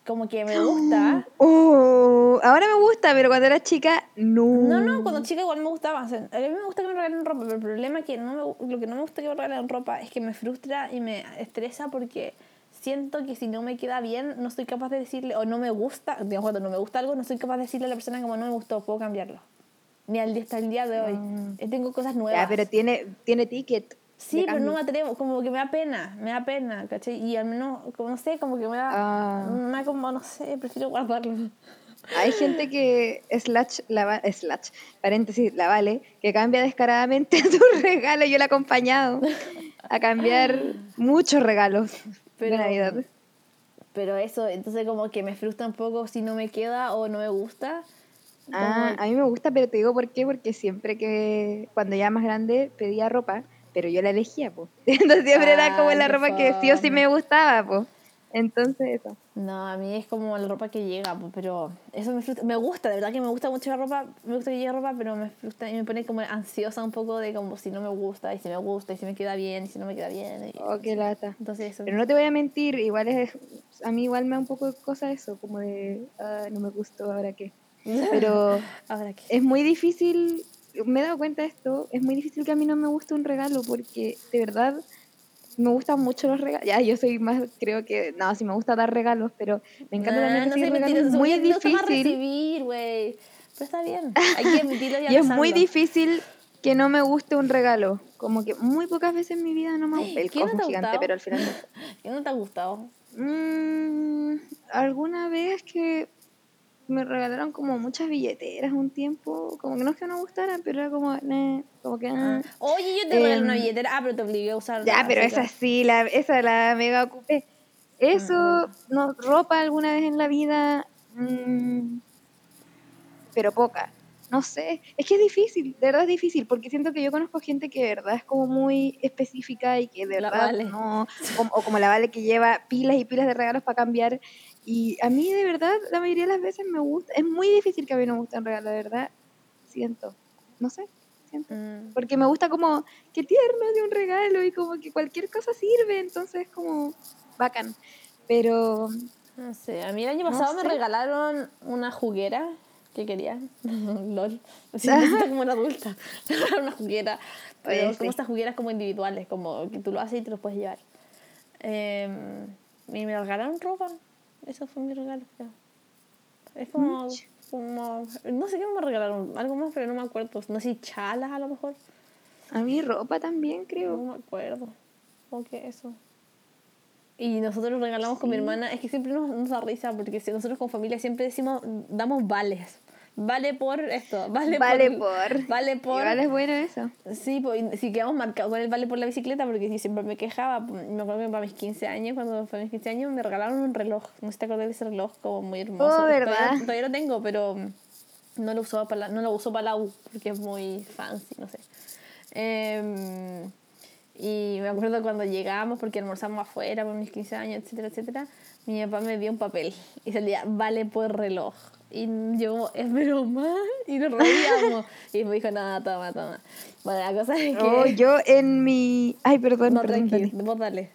Como que me gusta... Oh, ahora me gusta, pero cuando era chica, no. No, no, cuando chica igual me gustaba. o sea, a mí me gusta que me regalen ropa, pero el problema es que no me, lo que no me gusta que me regalen ropa es que me frustra y me estresa porque siento que si no me queda bien, no soy capaz de decirle, o no me gusta, digamos, cuando no me gusta algo, no soy capaz de decirle a la persona como no me gustó, puedo cambiarlo. Ni al día, hasta el día de hoy. Eh, Tengo cosas nuevas. Ya, pero tiene, tiene ticket. Sí, pero no me atrevo, como que me da pena, me da pena, ¿cachai? Y al menos, como no sé, como que me da, Ah. me da como, no sé, prefiero guardarlo. Hay gente que, slash, la, va- slash, paréntesis, la vale, que cambia descaradamente su regalo. Yo la he acompañado a cambiar muchos regalos Pero- de Navidad. Pero eso, entonces como que me frustra un poco si no me queda o no me gusta. Ah, a mí me gusta, pero te digo por qué, porque siempre que, cuando ya más grande, pedía ropa, pero yo la elegía, pues. Entonces siempre era como Ay, la ropa que sí o sí me gustaba, pues. Entonces eso. No, a mí es como la ropa que llega, po, pero eso me frustra. Me gusta, de verdad que me gusta mucho la ropa, me gusta que llegue ropa, pero me frustra y me pone como ansiosa un poco de como si no me gusta, y si me gusta, y si me queda bien, y si no me queda bien. y- Oh, qué lata. Entonces eso. Pero no te voy a mentir, igual es, a mí igual me da un poco de cosa eso, como de, ah, no me gustó, ahora qué. Pero Ahora qué. es muy difícil, me he dado cuenta de esto, es muy difícil que a mí no me guste un regalo porque de verdad me gustan mucho los regalos. Ya, yo soy más, creo que, no, sí me gusta dar regalos, pero me encanta Nah, también Ah, no recibir soy regalos. mentirosa, Es muy no difícil recibir, güey. Pero está bien, hay que admitirlo y y es muy difícil que no me guste un regalo. Como que muy pocas veces en mi vida no me gusta. El ¿Qué no cosmo ha gigante, pero al final no. ¿Qué no te ha gustado? Mm, alguna vez que me regalaron como muchas billeteras un tiempo, como que no es que no gustaran, pero era como, "Neh", como que... ah. Oye, yo te regalé una Em, billetera. Ah, pero te obligué a usar. Ya, pero esa sí, la, esa la mega ocupé. Eso, Ah, no, ropa alguna vez en la vida, mm, pero poca. No sé, es que es difícil, de verdad es difícil, porque siento que yo conozco gente que de verdad es como muy específica y que de La verdad Vale. no, o como la Vale que lleva pilas y pilas de regalos para cambiar. Y a mí de verdad, la mayoría de las veces me gusta, es muy difícil que a mí no me guste un regalo, de verdad, siento, no sé, siento. Mm. Porque me gusta como, qué tierno de un regalo y como que cualquier cosa sirve, entonces como bacán. Pero No sé, a mí el año No pasado me sé. regalaron una juguera que quería. LOL. Sí, me siento como una adulta. Me regalaron una juguera. Pero Oye, como sí. estas jugueras como individuales, como que tú lo haces y te lo puedes llevar. Eh, y me regalaron ropa. Eso fue mi regalo, creo. Es como, como. No sé qué me regalaron. Algo más, pero no me acuerdo. No sé chalas a lo mejor. a mí ropa también No creo. me acuerdo. Como que eso. Y nosotros nos regalamos con mi Sí. hermana. Es que siempre nos, nos da risa porque nosotros con familia siempre decimos, damos vales. Vale por esto, vale, Vale por, por. Vale por. Igual es bueno eso. Sí, pues, si quedamos marcados con el vale por la bicicleta, porque si siempre me quejaba, pues, me acuerdo que para mis 15 años, cuando fue mis 15 años, me regalaron un reloj. No sé si te acordás de ese reloj, como muy hermoso. Oh, Todavía- ¿verdad? Todavía, lo tengo, pero no lo, usaba para la, no lo uso para la U, porque es muy fancy, no sé. Em, y me acuerdo cuando llegamos, porque almorzamos afuera por mis 15 años, etcétera, etcétera, mi papá me dio un papel y salía, vale por reloj. Y yo, es broma, y nos reíamos. y me dijo, nada, toma, toma. Bueno, la cosa es que... Oh, yo en mi. Ay, perdón, no, perdón. tranqui, dale. vos dale.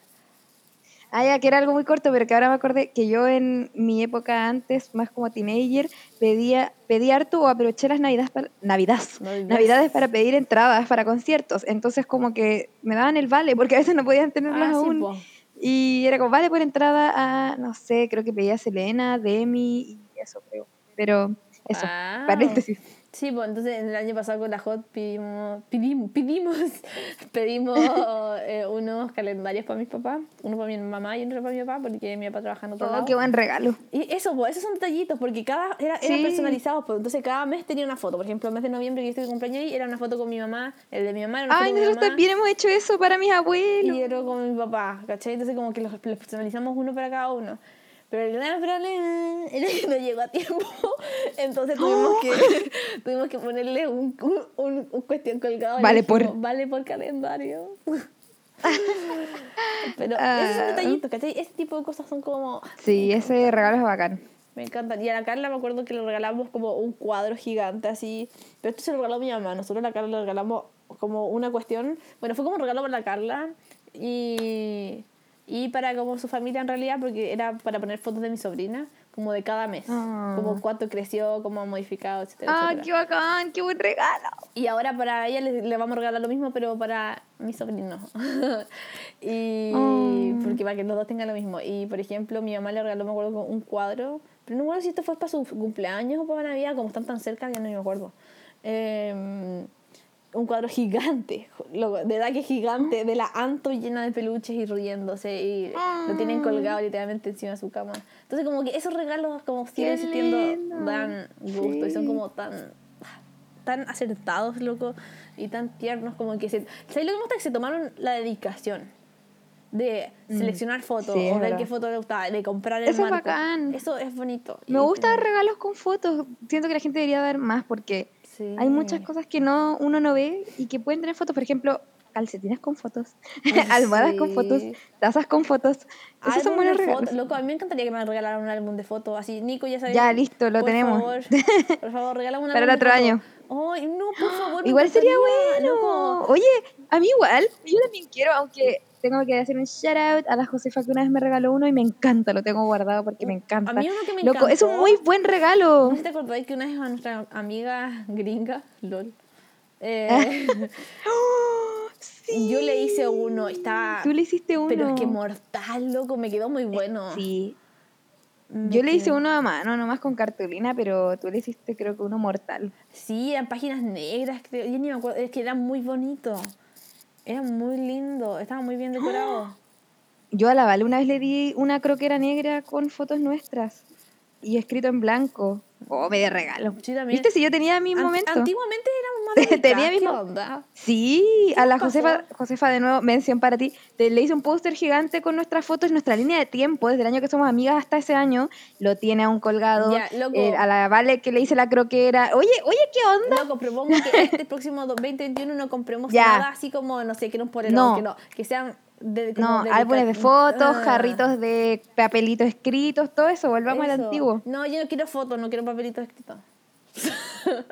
Ah, ya, que era algo muy corto, pero que ahora me acordé que yo en mi época antes, más como teenager, pedía, pedía harto o aproveché las navidades para, navidades, Navidades. navidades para pedir entradas para conciertos. Entonces como que me daban el vale, porque a veces no podían tenerlas Ah, sí, aún. po. y era como, vale por entrada a, no sé, creo que pedía Selena, Demi y eso creo. Pero eso, Ah. paréntesis. Sí, pues entonces el año pasado con la HOT pedimos, pedimos, pedimos, pedimos eh, unos calendarios para mis papás, uno para mi mamá y otro para mi papá, porque mi papá trabaja en otro Oh, lado. qué buen regalo. Y eso, pues, esos son detallitos, porque cada era, Sí. personalizado, pues, entonces cada mes tenía una foto. Por ejemplo, el mes de noviembre que estoy de cumpleaños ahí, era una foto con mi mamá, el de mi mamá era una Ay, foto con mi nosotros mamá. también hemos hecho eso para mis abuelos. y otro con mi papá, ¿cachai? Entonces como que los, los personalizamos uno para cada uno. Pero el gran problema era que no llegó a tiempo, entonces tuvimos que, tuvimos que ponerle un, un, un, un cuestión colgado. Vale dijimos, por. Vale por calendario. Pero esos son Ah. detallitos, ¿cachai? Ese tipo de cosas son como... Sí, ese regalo es bacán. Me encantan. Y a la Carla me acuerdo que le regalamos como un cuadro gigante así. Pero esto se lo regaló mi mamá. Nosotros a la Carla le regalamos como una cuestión. Bueno, fue como un regalo para la Carla. Y, y para como su familia en realidad, porque era para poner fotos de mi sobrina, como de cada mes. Ah. Como cuánto creció, cómo ha modificado, etcétera, Ah, etcétera. qué bacán, qué buen regalo. Y ahora para ella le, le vamos a regalar lo mismo, pero para mi sobrino. y Oh. porque para que los dos tengan lo mismo. Y por ejemplo, mi mamá le regaló, me acuerdo, un cuadro. Pero no me acuerdo si esto fue para su cumpleaños o para Navidad, como están tan cerca, ya no me acuerdo. Eh, un cuadro gigante, loco, de verdad que gigante, de la Anto llena de peluches y riéndose y lo tienen colgado literalmente encima de su cama. Entonces como que esos regalos como siguen existiendo dan gusto y son Sí. como tan tan acertados, loco, y tan tiernos como que se... ¿Sabes lo que me gusta? Que se tomaron la dedicación de seleccionar fotos Mm. Sí, es o ver qué foto le gustaba, de comprar el Eso es marco. bacán. Eso es bonito. Me Y gusta como- dar regalos con fotos. Siento que la gente debería dar más porque Sí. hay muchas cosas que no uno no ve y que pueden tener fotos. Por ejemplo, calcetines con fotos, almohadas con fotos, tazas con fotos. Esos son Álbum buenos de regalos. Loco, a mí me encantaría que me regalaran un álbum de fotos. Así, Nico, ya sabes. Ya, listo, lo por tenemos. Favor, por favor, regálame un Para el álbum de otro fotos. año. Ay, no, por favor. Igual sería bueno. loco. Oye, a mí igual, yo también quiero, aunque tengo que hacer un shout out a la Josefa que una vez me regaló uno y me encanta, lo tengo guardado porque me encanta. A mí uno que me Loco, es un muy buen regalo. No te acordáis que una vez a nuestra amiga gringa, LOL, eh, yo le hice uno, estaba. Tú le hiciste uno. Pero es que mortal, loco, me quedó muy bueno. Sí. Me Yo le hice uno a mano, nomás con cartulina, pero tú le hiciste creo que uno mortal. Sí, eran páginas negras, creo. Yo ni me acuerdo, es que era muy bonito. Era muy lindo, estaba muy bien decorado. Yo a la Vale una vez le di una croquera negra con fotos nuestras y escrito en blanco. Oh, me de regalo. Sí, también. ¿Viste? Si yo tenía mi An- momento. Antiguamente éramos más Tenía ¿qué mismo- onda? Sí, a la? Josefa, Josefa de nuevo, mención para ti. Te, le hice un póster gigante con nuestras fotos, nuestra línea de tiempo, desde el año que somos amigas hasta ese año. Lo tiene aún colgado. Ya, loco. Eh, a la Vale que le hice la croquera. Oye, oye, ¿qué onda? Loco, propongo que este próximo do- 2021 no compremos Ya. nada así como, no sé, que un polerón, No. que no, que sean de, No, dedica- álbumes de fotos, Ah, jarritos de papelitos escritos, todo eso. Volvamos al eso. antiguo. No, yo no quiero fotos, no quiero papelitos escritos.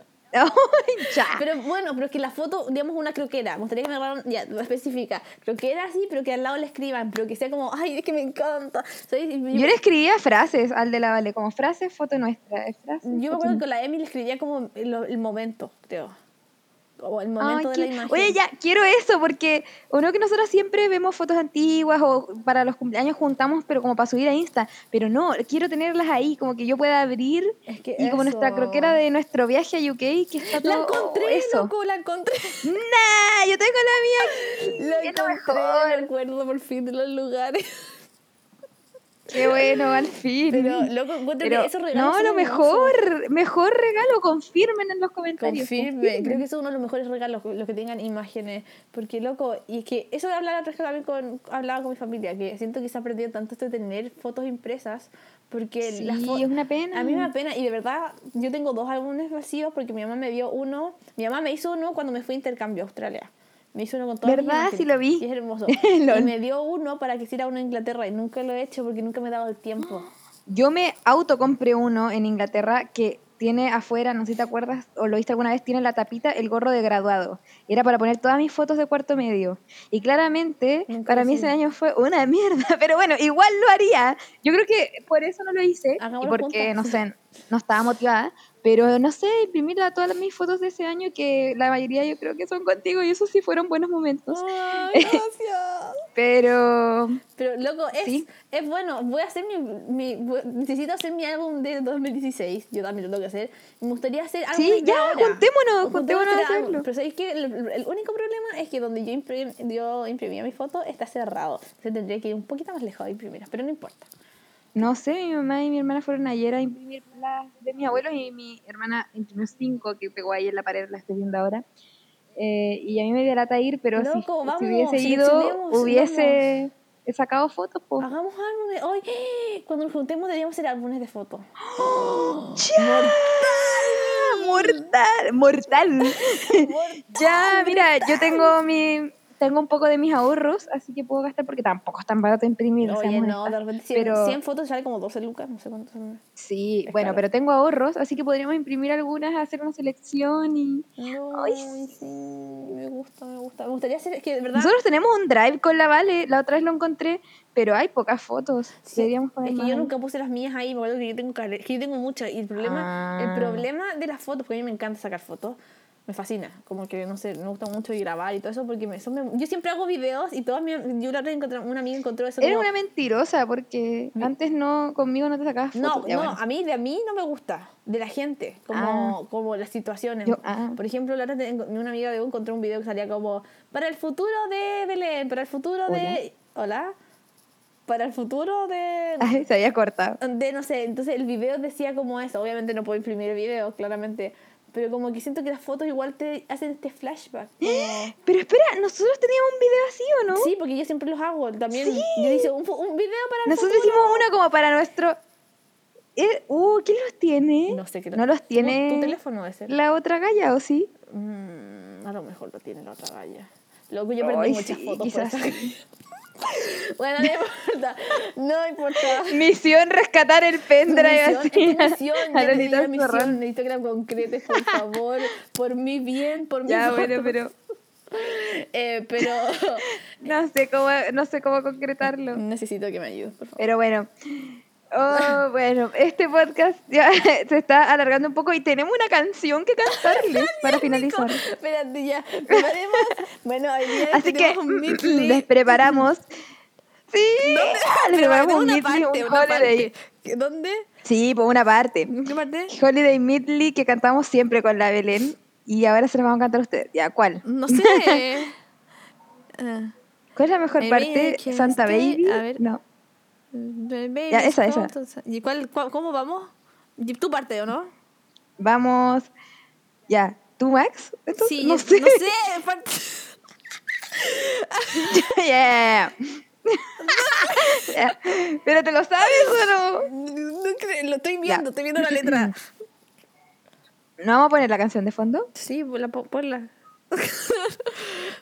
Pero bueno, pero es que la foto, digamos, una croquera. Me gustaría que me regalaran, ya, lo especifica. Croquera sí, pero que al lado le escriban, pero que sea como, ay, es que me encanta. ¿Sabes? Yo, Yo le escribía frases al de la Vale, como frase, foto nuestra. es frase, yo me acuerdo que con la Emi le escribía como el, el momento, creo. O el momento Ay, de la imagen. Oye, ya, quiero eso, porque uno que nosotros siempre vemos fotos antiguas o para los cumpleaños juntamos, pero como para subir a Insta. Pero no, quiero tenerlas ahí, como que yo pueda abrir. Es que y como nuestra croquera de nuestro viaje a UK, que está todo La encontré, eso. loco, la encontré. ¡Nah! Yo tengo la mía aquí. La encontré, acuerdo por fin de los lugares. Qué bueno, al fin. Pero, loco, encuentro Pero, que esos regalos no, lo hermosos. mejor, mejor regalo, confirmen en los comentarios. Confirme, confirmen. creo que eso es uno de los mejores regalos, los que tengan imágenes. Porque, loco, y es que eso vez también con, hablaba con mi familia, que siento que se ha perdido tanto esto de tener fotos impresas. Porque Sí, las es una pena. A mí me da pena, y de verdad, yo tengo dos álbumes vacíos porque mi mamá me dio uno. Mi mamá me hizo uno cuando me fui a intercambio a Australia. Me hizo uno con todas mis ¿Verdad? imágenes, Sí lo vi. Y es hermoso. Y me dio uno para que hiciera uno en Inglaterra y nunca lo he hecho porque nunca me he dado el tiempo. Yo me auto compré uno en Inglaterra que tiene afuera, no sé si te acuerdas o lo viste alguna vez, tiene en la tapita el gorro de graduado. Era para poner todas mis fotos de cuarto medio. Y claramente Nunca para mí ese año fue una mierda, pero bueno, igual lo haría. Yo creo que por eso no lo hice y Hagámoslo porque, juntas. no sé, no estaba toda pero no sé, imprimir a todas mis fotos de ese año que la mayoría yo creo que son contigo y eso sí fueron buenos momentos. Ay, gracias. Pero Pero, loco, es, Sí. es bueno. Voy a hacer mi, mi- Necesito hacer mi álbum de 2016. Yo también lo tengo que hacer. Me gustaría hacer algo Sí, ya, ahora. juntémonos, juntémonos a hacerlo. Pero ¿sabéis que el, el único problema es que donde yo, imprim- yo imprimía mi foto está cerrado. Entonces tendría que ir un poquito más lejos a imprimirlas. Pero no importa. No sé, mi mamá y mi hermana fueron ayer a imprimir las de mi abuelo y mi hermana imprimió cinco que pegó ahí en la pared, la estoy viendo ahora. Eh, y a mí me dio lata ir, pero si- Loco, si, vamos, hubiese ido, hubiese sacado fotos. po. Hagamos álbumes. Hoy, cuando nos juntemos, deberíamos hacer álbumes de fotos. ¡Ya! ¡Mortal! ¡Mortal! ya, mira, yo tengo mi tengo un poco de mis ahorros, así que puedo gastar porque tampoco es tan barato imprimir. Oye, no, de repente 100, pero 100 fotos sale como 12 lucas. No sé cuántos son. sí, es bueno, caro. pero tengo ahorros, así que podríamos imprimir algunas, hacer una selección y No, Ay, sí, me gusta, me gusta. Me gustaría hacer, es que de verdad. Nosotros tenemos un drive con la Vale, la otra vez lo encontré, pero hay pocas fotos. Sí, Deberíamos poner es que yo nunca puse las mías ahí, me acuerdo que yo tengo, que yo tengo muchas. Y el problema, Ah. el problema de las fotos, porque a mí me encanta sacar fotos, me fascina. Como que, no sé, me gusta mucho grabar y todo eso porque me, eso me- yo siempre hago videos y todas mi, yo la encontré, una amiga encontró eso Eres como- una mentirosa porque antes no, conmigo no te sacabas fotos. No, Ya, no, bueno. a mí, de a mí no me gusta, de la gente, como, como las situaciones. Yo- ah. Por ejemplo, la otra una amiga de U encontró un video que salía como, para el futuro de Belén, para el futuro de... Hola. Para el futuro de... Ay, se había cortado. de no sé, entonces el video decía como eso, obviamente no puedo imprimir el video, claramente, pero como que siento que las fotos igual te hacen este flashback. como- Pero espera, nosotros teníamos un video así, ¿o no? Sí, porque yo siempre los hago, también yo hice un, un video para Nosotros hicimos uno como para nuestro... Eh, uh, ¿quién los tiene? No sé qué ¿No los tiene Tu, teléfono debe ser. la otra galla o sí? Mm, a lo mejor lo tiene la otra galla. Luego yo perdí Ay, muchas sí, fotos quizás por Bueno, no importa. No importa. Misión rescatar el pendrive Misión, así. es misión, a ya Lolita la misión, necesito que la concretes, por favor, por mi bien, por mi Ya, bueno, pero Eh, pero no sé cómo, no sé cómo concretarlo. necesito que me ayudes, por favor. Pero bueno. Oh, bueno, este podcast ya se está alargando un poco y tenemos una canción que cantarles para finalizar. Espérate, ya. Preparemos. Bueno, hoy día Así que un medley. les preparamos. Sí, les preparamos un parte, holiday. parte. ¿Dónde? Sí, por una parte. ¿En qué parte? Holiday Medley que cantamos siempre con la Belén. Y ahora se los vamos a cantar a ustedes. ¿Ya cuál? No sé. Ah. ¿Cuál es la mejor Maybe parte? ¿Santa Baby? a ver. No. Ya, esa, esa. ¿Y cuál, cuál- cómo vamos? ¿Y ¿Tu parte o no? Vamos. Ya. ¿Tú, Max? Entonces, Sí, no sé. No sé. Ya. ¿Pero te lo sabes o no? Lo estoy viendo, estoy viendo la letra. ¿No vamos a poner la canción de fondo? Sí, ponla. ponla.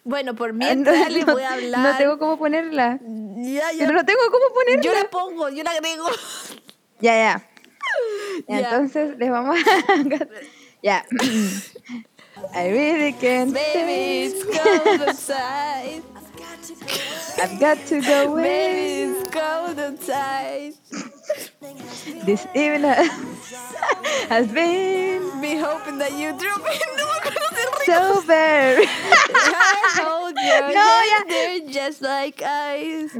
Bueno, por Ah, mientras les voy a hablar. No tengo cómo ponerla. Ya, ya. Pero no tengo cómo ponerla. Yo la pongo, yo la agrego. Ya, ya. Ya, Ya. Entonces les vamos a... ya. I really can't Baby, stay. it's cold outside. I've got to go away. Baby, it's cold outside. This evening has been Be hoping that you drop it. No sober. I hold No, hand, they're just like ice.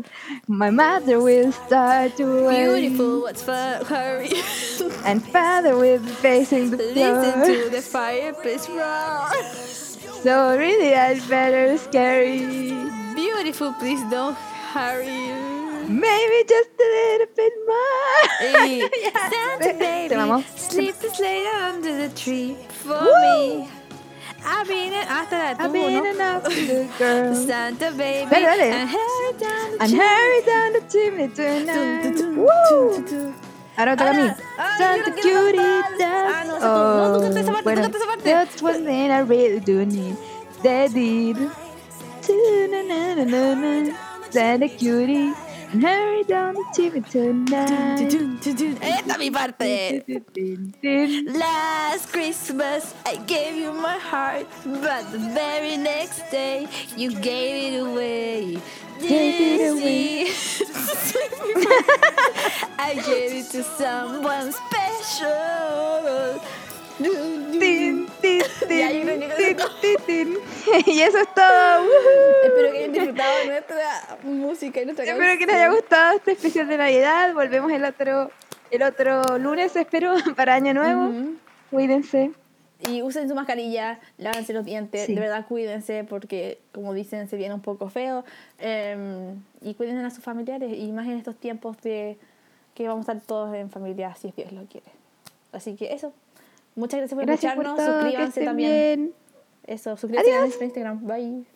My mother will start to worry, Beautiful, what's for hurry. and father will be facing the Listen floor. to the fireplace roar. So really, I'd better scary. Beautiful, please don't hurry. Maybe just a little bit more. Hey, Ya. Santa baby, sleep this later under the tree for Woo. me. I've been an hasta la I've been ¿no? an awful girl. Santa baby, Dale, dale. and hurry down the And chimney. hurry down the chimney Dun, dun, tonight. Woo! Ahora me toca a mí. Ah, Santa yo no quiero cutie cantar. Ah, no, tú- no, tú canta esa parte, tú bueno, canta esa parte. That's one thing I really do need. They did. Santa cutie. Hurry down the chimney tonight. Dun, dun, dun. Esta es mi parte. Last Christmas I gave you my heart, but the very next day you gave it away. Gave it away. I gave it to someone special. Y eso es todo. Espero que hayan disfrutado nuestra música y nuestra Espero que les haya gustado este especial de Navidad. Volvemos el otro, el otro lunes, espero, para Año Nuevo. Ujú. Cuídense. Y usen su mascarilla, lávense los dientes, Sí. de verdad cuídense porque, como dicen, se viene un poco feo. em, y cuiden a sus familiares, y más en estos tiempos de que vamos a estar todos en familia, si es Dios lo quiere. Así que eso. Muchas gracias por Gracias por escucharnos. todo. Que Suscríbanse también. bien. Eso, suscríbanse a nuestro Instagram. Bye.